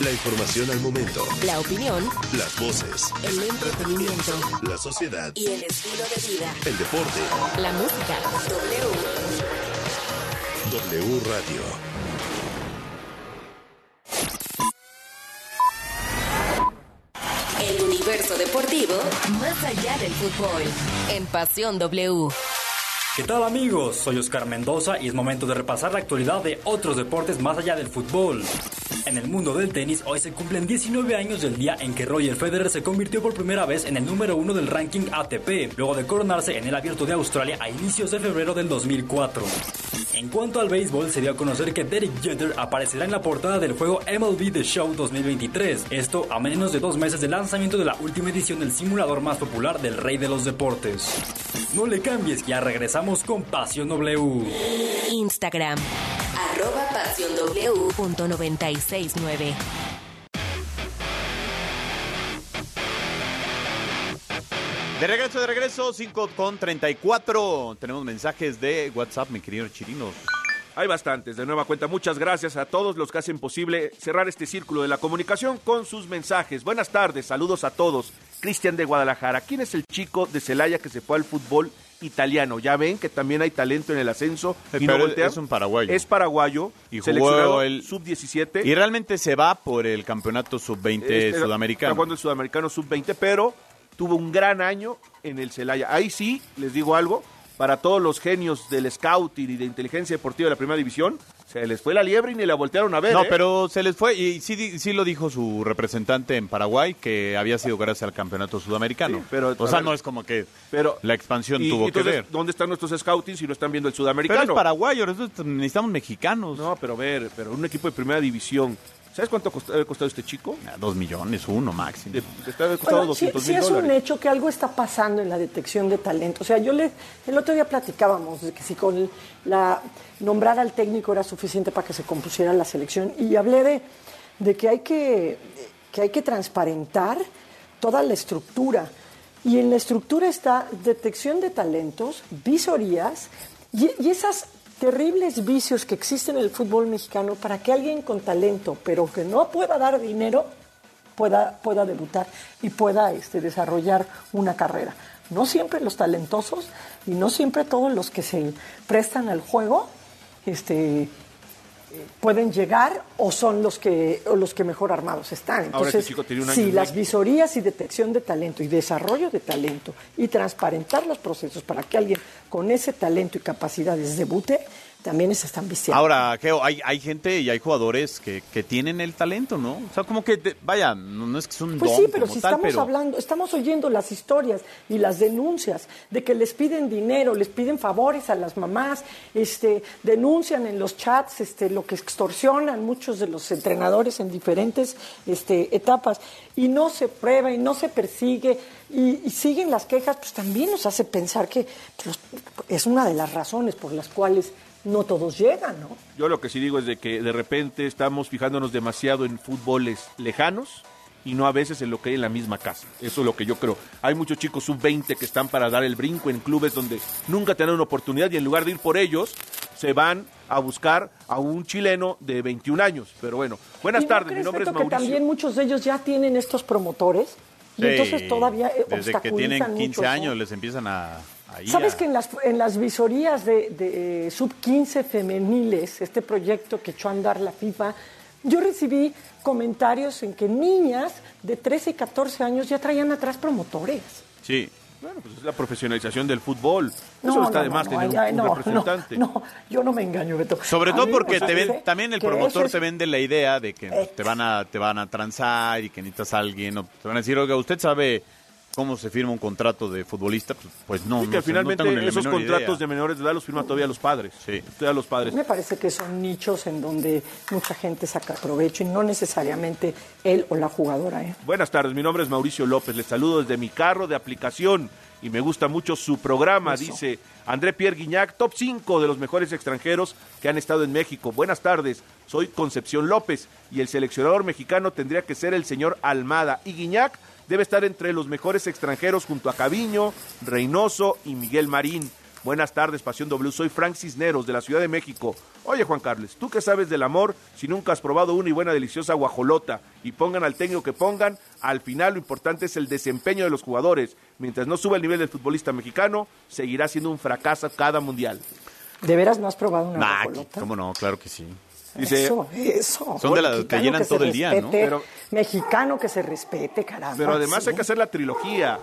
La información al momento. La opinión. Las voces. El entretenimiento. La sociedad. Y el estilo de vida. El deporte. La música. W. W Radio. El universo deportivo más allá del fútbol. En Pasión W. ¿Qué tal amigos? Soy Oscar Mendoza y es momento de repasar la actualidad de otros deportes más allá del fútbol. En el mundo del tenis, hoy se cumplen 19 años del día en que Roger Federer se convirtió por primera vez en el número uno del ranking ATP, luego de coronarse en el Abierto de Australia a inicios de febrero del 2004. En cuanto al béisbol, se dio a conocer que Derek Jeter aparecerá en la portada del juego MLB The Show 2023, esto a menos de dos meses del lanzamiento de la última edición del simulador más popular del rey de los deportes. No le cambies, ya regresamos con Pasión W. Instagram, arroba pasión W punto 969. De regreso, de regreso, 5 con 34. Tenemos mensajes de WhatsApp, mi querido Chirinos. Hay bastantes. De nueva cuenta, muchas gracias a todos los que hacen posible cerrar este círculo de la comunicación con sus mensajes. Buenas tardes, saludos a todos. Cristian de Guadalajara, ¿quién es el chico de Celaya que se fue al fútbol italiano? Ya ven que también hay talento en el ascenso. Y no es un paraguayo. Es paraguayo. Y jugó el sub-17. Y realmente se va por el campeonato sub-20 este, sudamericano. Está jugando el sudamericano sub-20, pero tuvo un gran año en el Celaya. Ahí sí, les digo algo, para todos los genios del scouting y de inteligencia deportiva de la primera división, se les fue la liebre y ni la voltearon a ver. No, ¿eh? pero se les fue, y sí, sí lo dijo su representante en Paraguay, que había sido gracias al campeonato sudamericano. pero, o sea, no es como que pero, la expansión tuvo que ver. ¿Dónde están nuestros scouting si no están viendo el sudamericano? Pero es paraguayo, necesitamos mexicanos. No, pero ver, pero un equipo de primera división ¿Sabes cuánto ha costado este chico? Ah, dos millones, uno máximo. Está costado sí, es un hecho que algo está pasando en la detección de talento. O sea, yo le, el otro día platicábamos de que si con la nombrar al técnico era suficiente para que se compusiera la selección y hablé de, de que, hay que, que hay que transparentar toda la estructura. Y en la estructura está detección de talentos, visorías y, y esas terribles vicios que existen en el fútbol mexicano para que alguien con talento, pero que no pueda dar dinero, pueda, pueda debutar y pueda este, desarrollar una carrera. No siempre los talentosos y no siempre todos los que se prestan al juego este, pueden llegar o son los que los que mejor armados están. Entonces, si las visorías y detección de talento y desarrollo de talento y transparentar los procesos para que alguien con ese talento y capacidades debute, también se están viciando. Ahora, Geo, hay, hay gente y hay jugadores que, que tienen el talento, ¿no? O sea, como que, vaya, no, es que son Pues sí, pero si estamos hablando, estamos oyendo las historias y las denuncias de que les piden dinero, les piden favores a las mamás, este, denuncian en los chats este, lo que extorsionan muchos de los entrenadores en diferentes este, etapas y no se prueba y no se persigue y, siguen las quejas, pues también nos hace pensar que pues, es una de las razones por las cuales no todos llegan, ¿no? Yo lo que sí digo es de que de repente estamos fijándonos demasiado en fútboles lejanos y no a veces en lo que hay en la misma casa. Eso es lo que yo creo. Hay muchos chicos sub-20 que están para dar el brinco en clubes donde nunca tienen una oportunidad y en lugar de ir por ellos, se van a buscar a un chileno de 21 años. Pero bueno, buenas tardes, mi nombre es Mauricio. que también muchos de ellos ya tienen estos promotores y entonces todavía eh, Desde que tienen 15 años les empiezan a ¿Sabes que en las, en las visorías de, de eh, sub-15 femeniles, este proyecto que echó a andar la FIFA, yo recibí comentarios en que niñas de 13 y 14 años ya traían atrás promotores. Sí. Bueno, pues es la profesionalización del fútbol. Eso está de más tener un, representante. No, yo no me engaño, Beto. Sobre todo porque te ven, también el promotor te vende la idea de que te van a te van a transar y que necesitas a alguien. O te van a decir, oiga, usted sabe cómo se firma un contrato de futbolista, pues, pues no. Sí, que finalmente esos contratos de menores de edad los firman todavía los padres. Sí. Todavía los padres. Me parece que son nichos en donde mucha gente saca provecho y no necesariamente él o la jugadora. ¿eh? Buenas tardes, mi nombre es Mauricio López, les saludo desde mi carro de aplicación y me gusta mucho su programa, dice André Pierre Guignac, top 5 de los mejores extranjeros que han estado en México. Buenas tardes, soy Concepción López y el seleccionador mexicano tendría que ser el señor Almada y Guiñac debe estar entre los mejores extranjeros junto a Caviño, Reynoso y Miguel Marín. Buenas tardes, Pasión W. Soy Frank Cisneros, de la Ciudad de México. Oye, Juan Carlos, ¿tú qué sabes del amor si nunca has probado una y buena deliciosa guajolota? Y pongan al técnico que pongan, al final lo importante es el desempeño de los jugadores. Mientras no suba el nivel del futbolista mexicano, seguirá siendo un fracaso cada mundial. ¿De veras no has probado una guajolota? ¿Cómo no? Claro que sí. Eso, eso. Son de las que llenan todo el día, ¿no? Pero, mexicano que se respete, caramba. Pero además hay que hacer la trilogía.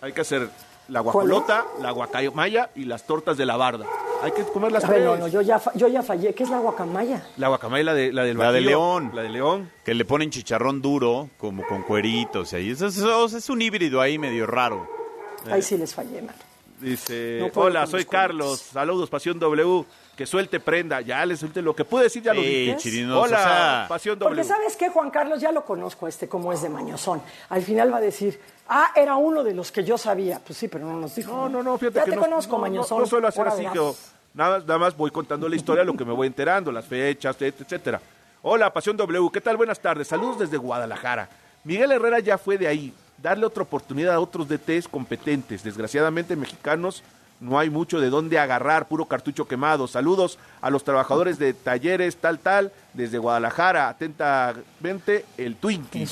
Hay que hacer la guajolota, la guacamaya y las tortas de la barda. Hay que comer las A ver, tres. no, no, yo ya, yo ya fallé. ¿Qué es la guacamaya? La guacamaya, la, de, la del La de León. La de León. Que le ponen chicharrón duro, como con cueritos. Y ahí. Eso, es- eso es un híbrido ahí medio raro. Ahí sí les fallé, mano. Dice, No hola, soy los Carlos, saludos, Pasión W, que suelte prenda, ya le suelte lo que pude decir, ya lo Sí, dije. chirinos, hola, o sea, Pasión W. Porque ¿sabes qué, Juan Carlos? Ya lo conozco este, como es de mañozón. Al final va a decir, ah, era uno de los que yo sabía. Pues sí, pero no nos dijo. No, no, no, fíjate ya que te no, conozco, no, no, mañozón. no suelo hacer Ahora así, yo nada, nada más voy contando la historia, lo que me voy enterando, las fechas, et- etcétera. Hola, Pasión W, ¿qué tal? Buenas tardes, saludos desde Guadalajara. Miguel Herrera ya fue de ahí, darle otra oportunidad a otros DTs competentes. Desgraciadamente, mexicanos no hay mucho de dónde agarrar, puro cartucho quemado. Saludos a los trabajadores de talleres, tal, tal, desde Guadalajara. Atentamente, el Twinkie.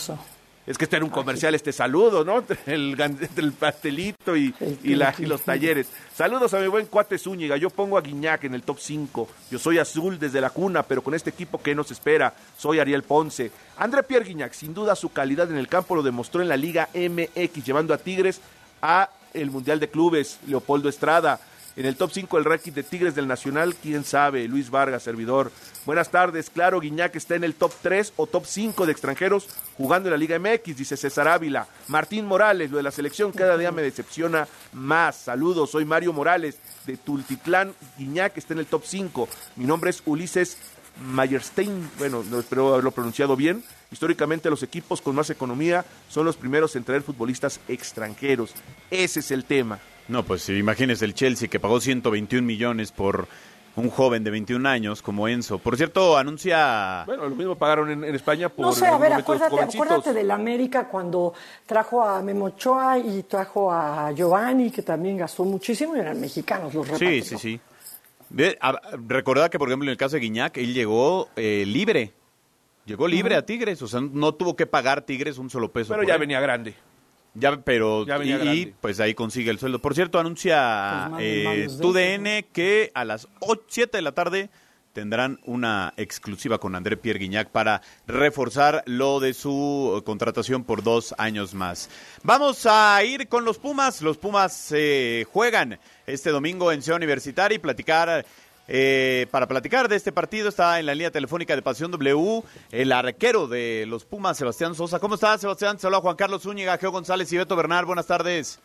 Es que este era un comercial, este saludo, ¿no? Entre el, el pastelito y, y, la- y los talleres. Saludos a mi buen cuate Zúñiga. Yo pongo a Guiñac en el top 5. Yo soy azul desde la cuna, pero con este equipo, ¿qué nos espera? Soy Ariel Ponce. André Pierre Guiñac, sin duda su calidad en el campo lo demostró en la Liga MX, llevando a Tigres a el Mundial de Clubes. Leopoldo Estrada. En el top 5 el ranking de Tigres del Nacional, quién sabe, Luis Vargas, servidor. Buenas tardes, claro, Guiñac está en el top 3 o top 5 de extranjeros jugando en la Liga MX, dice César Ávila. Martín Morales, lo de la selección cada día me decepciona más. Saludos, soy Mario Morales de Tultitlán, Guiñac está en el top 5. Mi nombre es Ulises Mayerstein, bueno, no espero haberlo pronunciado bien. Históricamente los equipos con más economía son los primeros en traer futbolistas extranjeros. Ese es el tema. No, pues imagínese el Chelsea que pagó 121 millones por un joven de 21 años como Enzo. Por cierto, anuncia... Bueno, lo mismo pagaron en, en España por No sé, a ver, acuérdate, acuérdate del América cuando trajo a Memochoa y trajo a Giovanni, que también gastó muchísimo y eran mexicanos los Sí, repatrió. sí, sí. A- Recordad que, por ejemplo, en el caso de Guiñac, él llegó eh, libre. Llegó libre a Tigres, o sea, no tuvo que pagar Tigres un solo peso. Pero ya él. venía grande. Ya, pero Ya venía y, y, grande. pues ahí consigue el sueldo. Por cierto, anuncia Pues eh, de TUDN que a las 7 de la tarde tendrán una exclusiva con André Pierre Guignac para reforzar lo de su eh, contratación por dos años más. Vamos a ir con los Pumas. Los Pumas eh, juegan este domingo en Ciudad Universitaria y platicar eh, para platicar de este partido está en la línea telefónica de Pasión W el arquero de los Pumas, Sebastián Sosa. ¿Cómo estás, Sebastián? Saluda Juan Carlos Zúñiga, Geo González y Beto Bernal. Buenas tardes.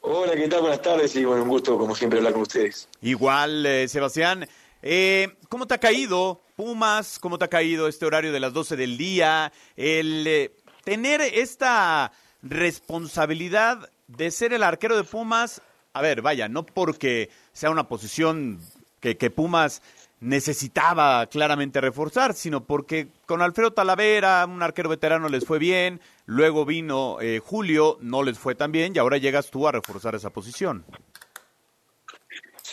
Hola, ¿qué tal? Buenas tardes y bueno, un gusto como siempre hablar con ustedes. Igual, eh, Sebastián. Eh, ¿Cómo te ha caído Pumas? ¿Cómo te ha caído este horario de las 12 del día? El eh, tener esta responsabilidad de ser el arquero de Pumas. A ver, vaya, no porque sea una posición que, que Pumas necesitaba claramente reforzar, sino porque con Alfredo Talavera, un arquero veterano, les fue bien, luego vino eh, Julio, no les fue tan bien, y ahora llegas tú a reforzar esa posición.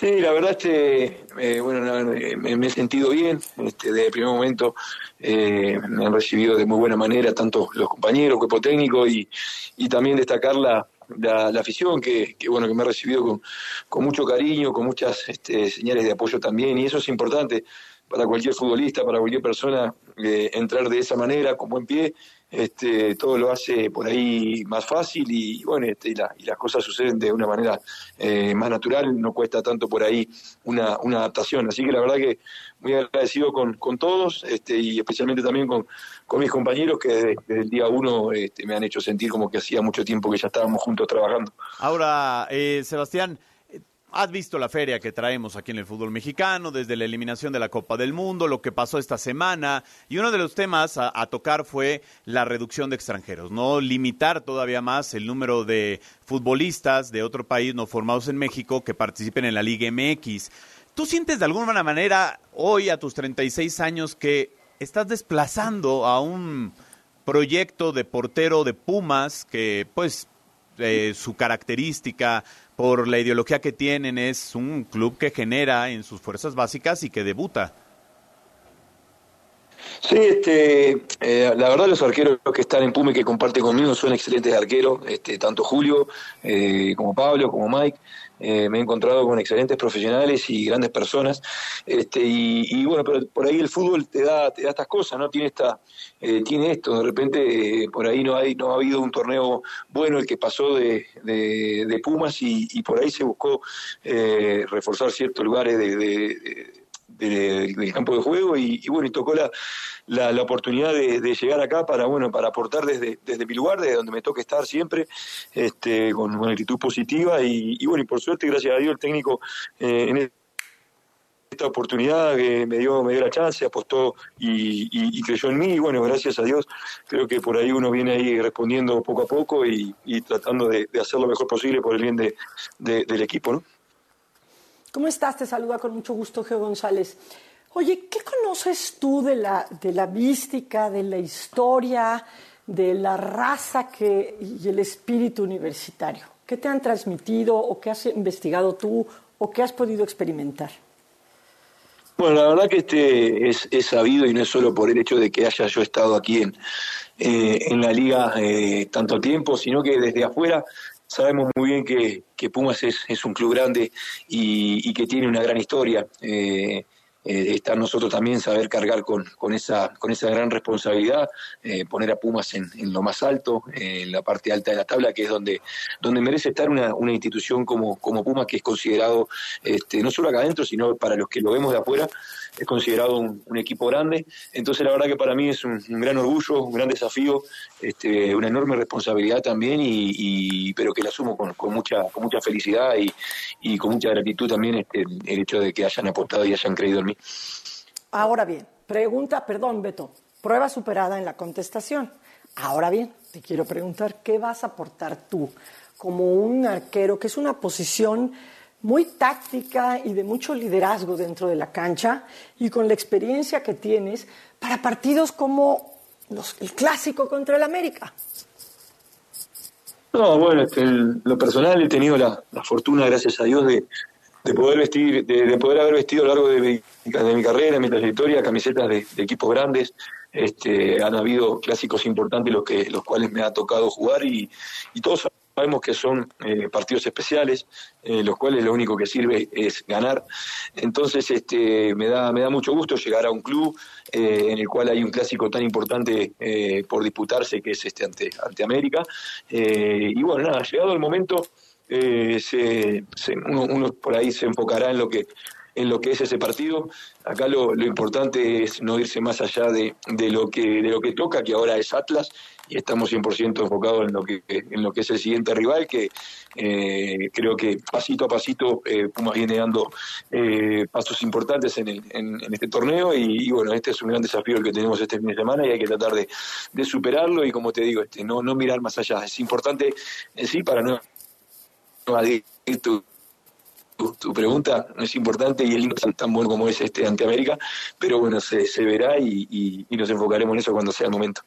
Sí, la verdad, este, eh, bueno, no, eh, me, me he sentido bien. Este, desde el primer momento eh, me han recibido de muy buena manera tanto los compañeros, cuerpo técnico y, y también destacar la, la, la afición que, que, bueno que me ha recibido con, con mucho cariño, con muchas este, señales de apoyo también y eso es importante para cualquier futbolista, para cualquier persona eh, entrar de esa manera con buen pie. Este, todo lo hace por ahí más fácil y bueno este, y, la- y las cosas suceden de una manera eh, más natural, no cuesta tanto por ahí una, una adaptación. Así que la verdad que muy agradecido con, con todos este, y especialmente también con, con mis compañeros que desde, el día uno este, me han hecho sentir como que hacía mucho tiempo que ya estábamos juntos trabajando. Ahora, eh, Sebastián, has visto la feria que traemos aquí en el fútbol mexicano, desde la eliminación de la Copa del Mundo, lo que pasó esta semana, y uno de los temas a, tocar fue la reducción de extranjeros, no limitar todavía más el número de futbolistas de otro país no formados en México que participen en la Liga MX. ¿Tú sientes de alguna manera hoy a tus 36 años que estás desplazando a un proyecto de portero de Pumas que pues eh, su característica por la ideología que tienen es un club que genera en sus fuerzas básicas y que debuta. Sí, este, eh, la verdad los arqueros que están en Pume que comparten conmigo son excelentes arqueros, este, tanto Julio eh, como Pablo, como Mike. Eh, me he encontrado con excelentes profesionales y grandes personas. Este, y, bueno, pero por ahí el fútbol te da, te da estas cosas, ¿no? Tiene esta, tiene esto, de repente por ahí no hay, no ha habido un torneo bueno el que pasó de, de, Pumas y, por ahí se buscó reforzar ciertos lugares de del campo de juego y, bueno, y tocó la, la, oportunidad de, llegar acá para, bueno, para aportar desde, desde mi lugar, desde donde me toca estar siempre, este, con, una actitud positiva y, bueno, y por suerte, gracias a Dios, el técnico eh, en esta oportunidad que me dio, me dio la chance, apostó y, creyó en mí y bueno, gracias a Dios, creo que por ahí uno viene ahí respondiendo poco a poco y, tratando de, hacer lo mejor posible por el bien de, del equipo, ¿no? ¿Cómo estás? Te saluda con mucho gusto Geo González. Oye, ¿qué conoces tú de la, de la mística, de la historia, de la raza que, y el espíritu universitario? ¿Qué te han transmitido o qué has investigado tú o qué has podido experimentar? Bueno, la verdad que este es, sabido y no es solo por el hecho de que haya yo estado aquí en, eh, en la liga eh, tanto tiempo, sino que desde afuera sabemos muy bien que, Pumas es, un club grande y, que tiene una gran historia. Eh, eh, estar nosotros también saber cargar con, con, esa, con esa gran responsabilidad, eh, poner a Pumas en, lo más alto, en la parte alta de la tabla, que es donde, donde merece estar una, una institución como, como Pumas, que es considerado, este, no solo acá adentro, sino para los que lo vemos de afuera, es considerado un, equipo grande. Entonces, la verdad que para mí es un, gran orgullo, un gran desafío, este, una enorme responsabilidad también, y, pero que la asumo con, mucha, con mucha felicidad y, y con mucha gratitud también este, el hecho de que hayan aportado y hayan creído en mí. Ahora bien, pregunta, perdón, Beto, prueba superada en la contestación. Ahora bien, te quiero preguntar, ¿qué vas a aportar tú como un arquero, que es una posición muy táctica y de mucho liderazgo dentro de la cancha y con la experiencia que tienes para partidos como el clásico contra el América. No, bueno, este, lo personal he tenido la, fortuna, gracias a Dios, de, poder vestir, de, poder haber vestido a lo largo de mi, de mi carrera, de mi trayectoria, camisetas de, equipos grandes. Este, han habido clásicos importantes los que los cuales me ha tocado jugar y, y todos Sabemos que son eh, partidos especiales, eh, los cuales lo único que sirve es ganar. Entonces, este, me da me da mucho gusto llegar a un club eh, en el cual hay un clásico tan importante por disputarse que es este ante América. y bueno, nada, llegado el momento, se, uno, por ahí se enfocará en lo que en lo que es ese partido. Acá lo, lo importante es no irse más allá de, de, lo que, de lo que toca, que ahora es Atlas, y estamos 100% enfocados en lo que en lo que es el siguiente rival que eh, creo que pasito a pasito eh, Pumas viene dando eh, pasos importantes en, en, este torneo y, bueno este es un gran desafío el que tenemos este fin de semana y hay que tratar de, superarlo y como te digo este no no mirar más allá es importante en sí para no, no tu, tu, pregunta es importante y el lindo tan, tan bueno como es este ante América, pero bueno, se, se verá y, y, nos enfocaremos en eso cuando sea el momento.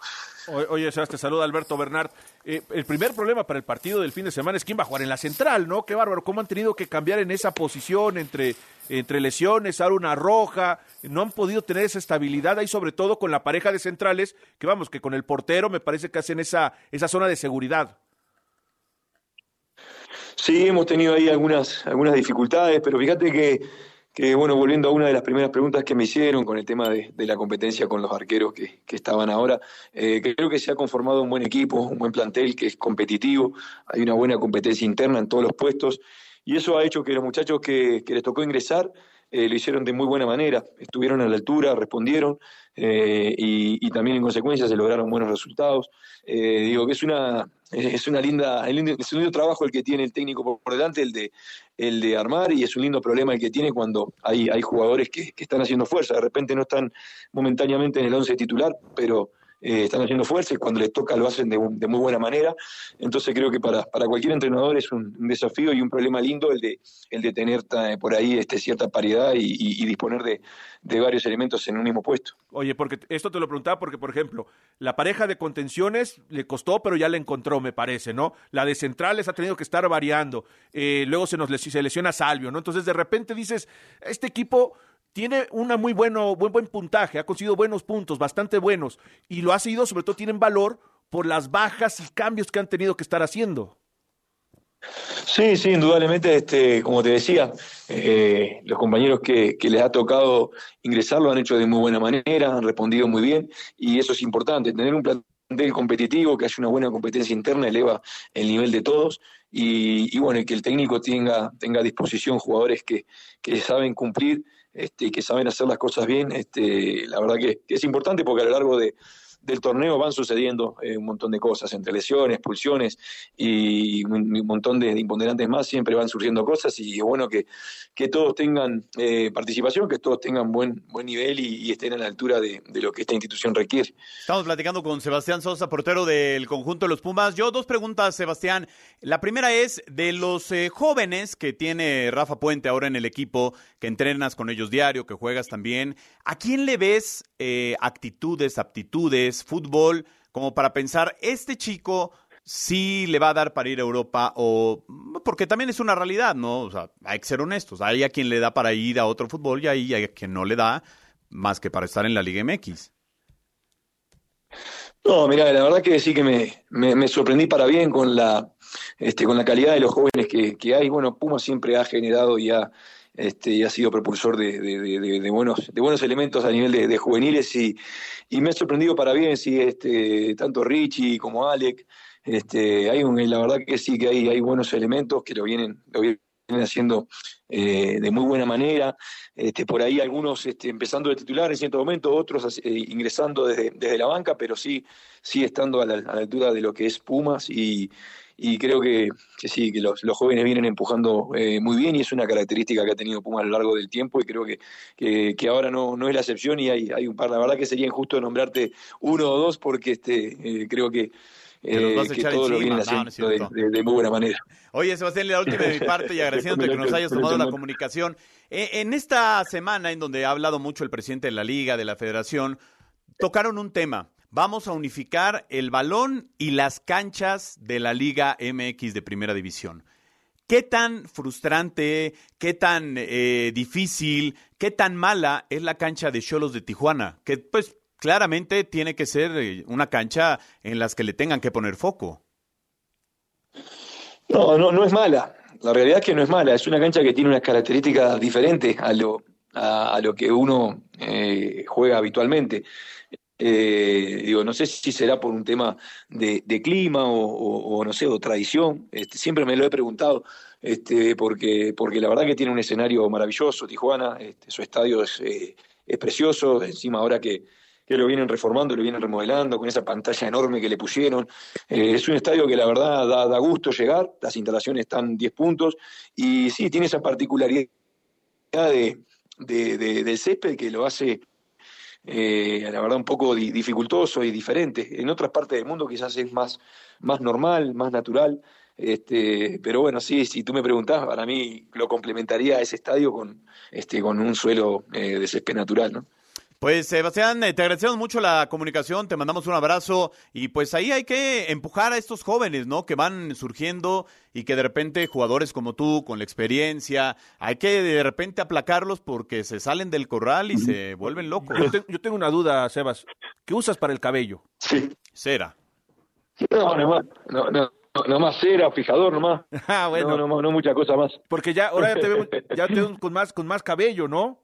Oye, Sebas, te saluda Alberto Bernard. Eh, el primer problema para el partido del fin de semana es quién va a jugar en la central, ¿no? Qué bárbaro, cómo han tenido que cambiar en esa posición entre, entre lesiones, ahora roja, no han podido tener esa estabilidad ahí, sobre todo con la pareja de centrales, que vamos, que con el portero me parece que hacen esa, esa zona de seguridad. Sí, hemos tenido ahí algunas, algunas dificultades, pero fíjate que que bueno, volviendo a una de las primeras preguntas que me hicieron con el tema de, la competencia con los arqueros que, estaban ahora, eh, creo que se ha conformado un buen equipo, un buen plantel que es competitivo, hay una buena competencia interna en todos los puestos y eso ha hecho que los muchachos que, les tocó ingresar eh, lo hicieron de muy buena manera, estuvieron a la altura, respondieron eh, y, también en consecuencia se lograron buenos resultados. digo que es una, es una linda, es un lindo trabajo el que tiene el técnico por delante, el de el de armar y es un lindo problema el que tiene cuando hay, hay jugadores que están haciendo fuerza. De repente no están momentáneamente en el once titular, pero eh, están haciendo fuerza y cuando les toca lo hacen de, muy buena manera. Entonces creo que para, para cualquier entrenador es un, desafío y un problema lindo el de, el de tener por ahí este, cierta paridad y, disponer de, varios elementos en un mismo puesto. Oye, porque esto te lo preguntaba porque, por ejemplo, la pareja de contenciones le costó, pero ya la encontró, me parece, ¿no? La de centrales ha tenido que estar variando. Eh, luego se nos se lesiona Salvio, ¿no? Entonces de repente dices, este equipo tiene una muy bueno, buen, buen puntaje, ha conseguido buenos puntos, bastante buenos, y lo ha seguido, sobre todo tienen valor por las bajas y cambios que han tenido que estar haciendo. Sí, sí, indudablemente, este, como te decía, eh, los compañeros que, les ha tocado ingresar lo han hecho de muy buena manera, han respondido muy bien y eso es importante, tener un plantel competitivo, que haya una buena competencia interna, eleva el nivel de todos y, y bueno, que el técnico tenga, tenga a disposición jugadores que, que saben cumplir, este, que saben hacer las cosas bien, este, la verdad que, que es importante porque a lo largo de, del torneo van sucediendo eh, un montón de cosas, entre lesiones, expulsiones y un, montón de, de, imponderantes más, siempre van surgiendo cosas y es bueno que, que todos tengan eh, participación, que todos tengan buen, buen nivel y, y estén a la altura de, de, lo que esta institución requiere. Estamos platicando con Sebastián Sosa, portero del conjunto de los Pumas. Yo dos preguntas, Sebastián. La primera es de los eh, jóvenes que tiene Rafa Puente ahora en el equipo, que entrenas con ellos diario, que juegas también. ¿A quién le ves eh, actitudes, aptitudes, fútbol, como para pensar, este chico sí le va a dar para ir a Europa o porque también es una realidad, ¿no? O sea, hay que ser honestos. Hay a quien le da para ir a otro fútbol y hay a quien no le da más que para estar en la Liga MX. No, mira, la verdad que sí que me, me, sorprendí para bien con la, este, con la calidad de los jóvenes que, que hay. Bueno, Puma siempre ha generado y ha, este, y ha sido propulsor de, buenos, elementos a nivel de, juveniles y, me ha sorprendido para bien, sí, este, tanto Richie como Alec, este, hay un, la verdad que sí que hay, buenos elementos que lo vienen, haciendo eh, de muy buena manera, este, por ahí algunos este, empezando de titular en cierto momento, otros eh, ingresando desde, desde, la banca, pero sí, sí estando a la, a la altura de lo que es Pumas y, y creo que, que sí, que los, los, jóvenes vienen empujando eh, muy bien y es una característica que ha tenido Puma a lo largo del tiempo y creo que, que, que ahora no, no, es la excepción y hay, hay, un par, la verdad que sería injusto nombrarte uno o dos porque este eh, creo que eh, que todos lo vienen haciendo no, no de, de, de, muy buena manera. Oye, Sebastián, la última de mi parte y agradeciéndote que nos hayas tomado la comunicación. Eh, en esta semana en donde ha hablado mucho el presidente de la Liga, de la Federación, tocaron un tema. Vamos a unificar el balón y las canchas de la Liga MX de Primera División. ¿Qué tan frustrante, qué tan eh, difícil, qué tan mala es la cancha de Cholos de Tijuana? Que pues claramente tiene que ser eh, una cancha en las que le tengan que poner foco. No, no, no es mala. La realidad es que no es mala. Es una cancha que tiene unas características diferentes a lo, a, lo que uno eh, juega habitualmente. Eh, digo, no sé si será por un tema de, clima o, no sé, o tradición. Este, siempre me lo he preguntado, este, porque, porque la verdad que tiene un escenario maravilloso, Tijuana, este, su estadio es, eh, es precioso, encima ahora que, que lo vienen reformando, lo vienen remodelando, con esa pantalla enorme que le pusieron. Eh, es un estadio que la verdad da, da, gusto llegar, las instalaciones están 10 puntos, y sí, tiene esa particularidad de, de, de, del césped que lo hace eh, la verdad un poco di dificultoso y diferente. En otras partes del mundo quizás es más, más normal, más natural, este, pero bueno, sí, si tú me preguntás, para mí lo complementaría ese estadio con, este, con un suelo eh, de césped natural, ¿no? Pues Sebastián, te agradecemos mucho la comunicación, te mandamos un abrazo y pues ahí hay que empujar a estos jóvenes, ¿no? Que van surgiendo y que de repente jugadores como tú, con la experiencia, hay que de repente aplacarlos porque se salen del corral y se vuelven locos. Yo, te, yo tengo una duda, Sebas. ¿Qué usas para el cabello? Sí. Cera. No, no, no, no. No más cera, fijador nomás. Ah, bueno. No, no, no, mucha cosa más. Porque ya, ahora ya te veo, ya te veo con más, con más cabello, ¿no?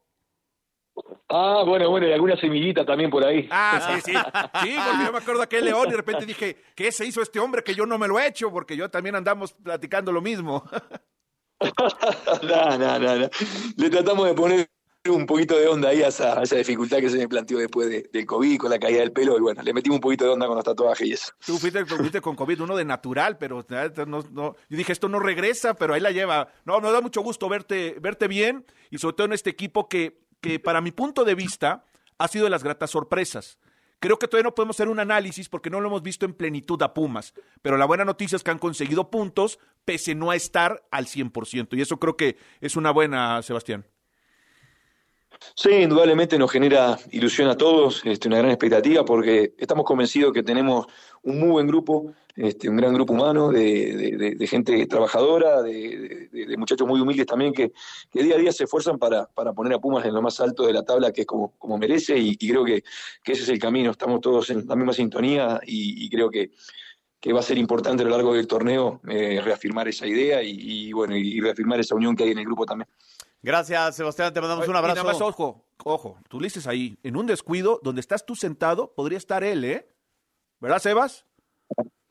Ah, bueno, bueno, y alguna semillita también por ahí. Ah, sí, sí. Sí, porque yo me acuerdo de aquel león y de repente dije, ¿qué se hizo este hombre que yo no me lo he hecho? Porque yo también andamos platicando lo mismo. no, no, no, no. Le tratamos de poner un poquito de onda ahí a esa, a esa dificultad que se me planteó después de, del COVID, con la caída del pelo, y bueno, le metimos un poquito de onda con los tatuajes y eso. Tú fuiste, fuiste con COVID, uno de natural, pero no, no, yo dije, esto no regresa, pero ahí la lleva. No, me da mucho gusto verte, verte bien, y sobre todo en este equipo que que para mi punto de vista ha sido de las gratas sorpresas. Creo que todavía no podemos hacer un análisis porque no lo hemos visto en plenitud a Pumas, pero la buena noticia es que han conseguido puntos pese no a estar al 100%, y eso creo que es una buena, Sebastián. Sí, indudablemente nos genera ilusión a todos, este, una gran expectativa, porque estamos convencidos que tenemos un muy buen grupo, este, un gran grupo humano de, de, de, de gente trabajadora, de, de- de muchachos muy humildes también que, que día a día se esfuerzan para, para poner a Pumas en lo más alto de la tabla, que es como, como merece, y, y creo que, que ese es el camino. Estamos todos en la misma sintonía y, y creo que, que va a ser importante a lo largo del torneo eh, reafirmar esa idea y, y, bueno y reafirmar esa unión que hay en el grupo también. Gracias, Sebastián. Te mandamos un Y abrazo. nada más, ojo, ojo, tú le dices ahí, en un descuido, donde estás tú sentado, podría estar él, ¿eh? ¿Verdad, Sebas?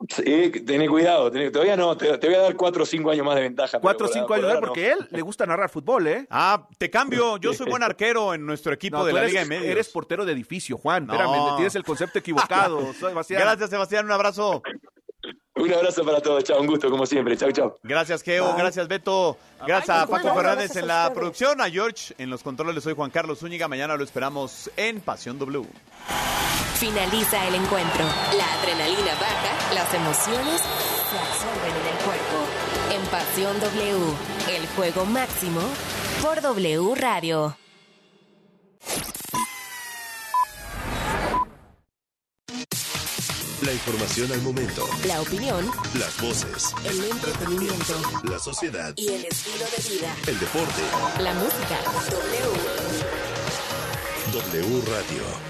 Sí, tené cuidado, tené- todavía no, te, te voy a dar cuatro o cinco años más de ventaja. Cuatro o cinco años, porque él le gusta narrar fútbol, ¿eh? Ah, te cambio. Yo soy buen arquero en nuestro equipo No, de la eres, Liga de Medios. Eres portero de edificio, Juan. No. Espérame, tienes el concepto equivocado. Sebastián. Gracias, Sebastián. Un abrazo. Un abrazo para todos, chao, un gusto como siempre, chao, chao. Gracias, Geo. Gracias, Beto. Gracias a Paco bueno, Fernández en la producción, a George en los controles. Soy Juan Carlos Zúñiga. Mañana lo esperamos en Pasión W. Finaliza el encuentro. La adrenalina baja, las emociones se absorben en el cuerpo. En Pasión W, el juego máximo por W Radio. La información al momento. La opinión, Las voces. el entretenimiento La sociedad. y el estilo de vida. El deporte. La música. W. W Radio.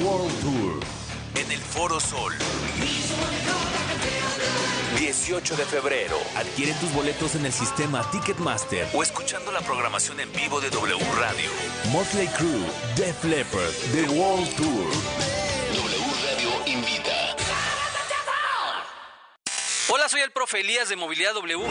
World Tour. En el Foro Sol. 18 de febrero. Adquiere tus boletos en el sistema Ticketmaster o escuchando la programación en vivo de W Radio. Motley Crue, Def Leppard, The World Tour. W Radio invita. Hola, soy el profe Elías de Movilidad W.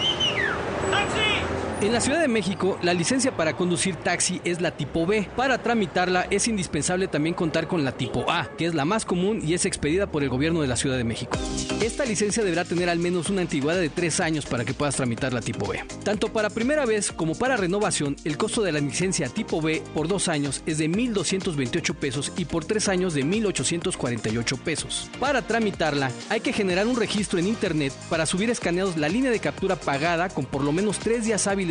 En la Ciudad de México, la licencia para conducir taxi es la tipo B. Para tramitarla es indispensable también contar con la tipo A, que es la más común y es expedida por el gobierno de la Ciudad de México. Esta licencia deberá tener al menos una antigüedad de tres años para que puedas tramitar la tipo B. Tanto para primera vez como para renovación, el costo de la licencia tipo B por dos años es de 1.228 pesos y por tres años de 1.848 pesos. Para tramitarla, hay que generar un registro en Internet para subir escaneados la línea de captura pagada con por lo menos tres días hábiles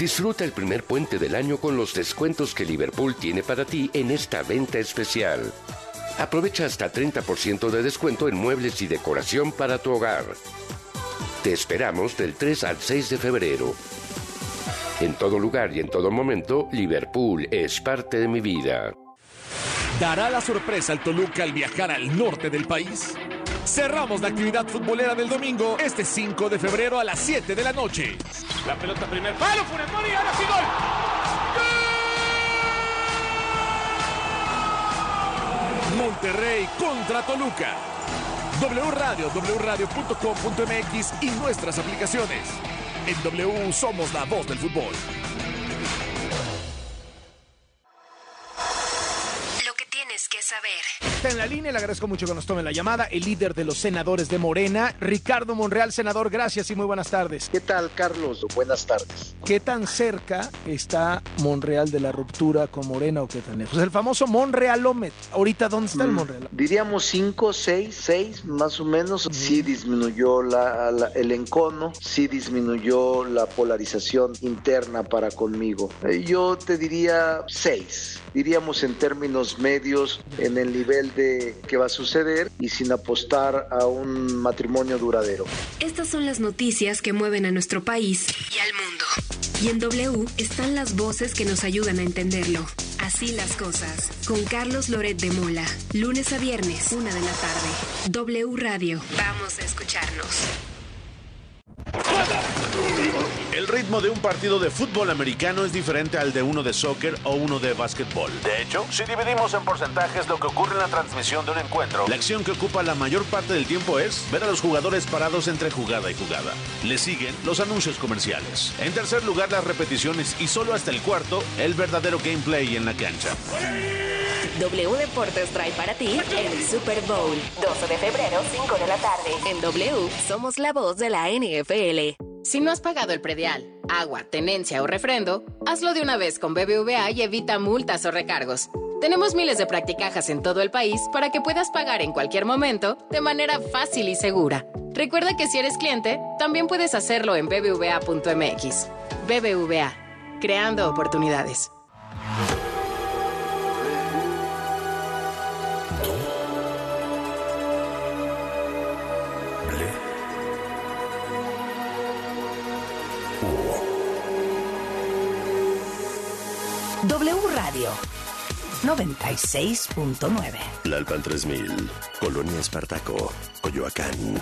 Disfruta el primer puente del año con los descuentos que Liverpool tiene para ti en esta venta especial. Aprovecha hasta 30% de descuento en muebles y decoración para tu hogar. Te esperamos del 3 al 6 de febrero. En todo lugar y en todo momento, Liverpool es parte de mi vida. ¿Dará la sorpresa al Toluca al viajar al norte del país? Cerramos la actividad futbolera del domingo este 5 de febrero a las 7 de la noche. La pelota primer palo, Funes Mori, ahora sí gol. Monterrey contra Toluca. W Radio, wradio.com.mx y nuestras aplicaciones. En W somos la voz del fútbol. Saber. Está en la línea, le agradezco mucho que nos tome la llamada, el líder de los senadores de Morena, Ricardo Monreal. Senador, gracias y muy buenas tardes. ¿Qué tal, Carlos? Buenas tardes. ¿Qué tan cerca está Monreal de la ruptura con Morena o qué tan lejos? El famoso Monrealómetro. Ahorita, ¿dónde está el Mm, Monreal? Diríamos 5, 6, 6 más o menos. Sí disminuyó la, la- el encono, sí disminuyó la polarización interna para conmigo. Eh, Yo te diría 6. Diríamos en términos medios, en el nivel de qué va a suceder y sin apostar a un matrimonio duradero. Estas son las noticias que mueven a nuestro país y al mundo. Y en W están las voces que nos ayudan a entenderlo. Así las cosas. Con Carlos Loret de Mola. Lunes a viernes, una de la tarde. W Radio. Vamos a escucharnos. El ritmo de un partido de fútbol americano es diferente al de uno de soccer o uno de básquetbol. De hecho, si dividimos en porcentajes lo que ocurre en la transmisión de un encuentro, la acción que ocupa la mayor parte del tiempo es ver a los jugadores parados entre jugada y jugada. Le siguen los anuncios comerciales. En tercer lugar, las repeticiones y solo hasta el cuarto, el verdadero gameplay en la cancha. W Deportes trae para ti el Super Bowl. 12 de febrero, 5 de la tarde. En W somos la voz de la NFL. Si no has pagado el predial, agua, tenencia o refrendo, hazlo de una vez con BBVA y evita multas o recargos. Tenemos miles de practicajas en todo el país para que puedas pagar en cualquier momento de manera fácil y segura. Recuerda que si eres cliente, también puedes hacerlo en bbva.mx. BBVA, creando oportunidades. W Radio 96.9. Lalpan 3000, Colonia Espartaco, Coyoacán.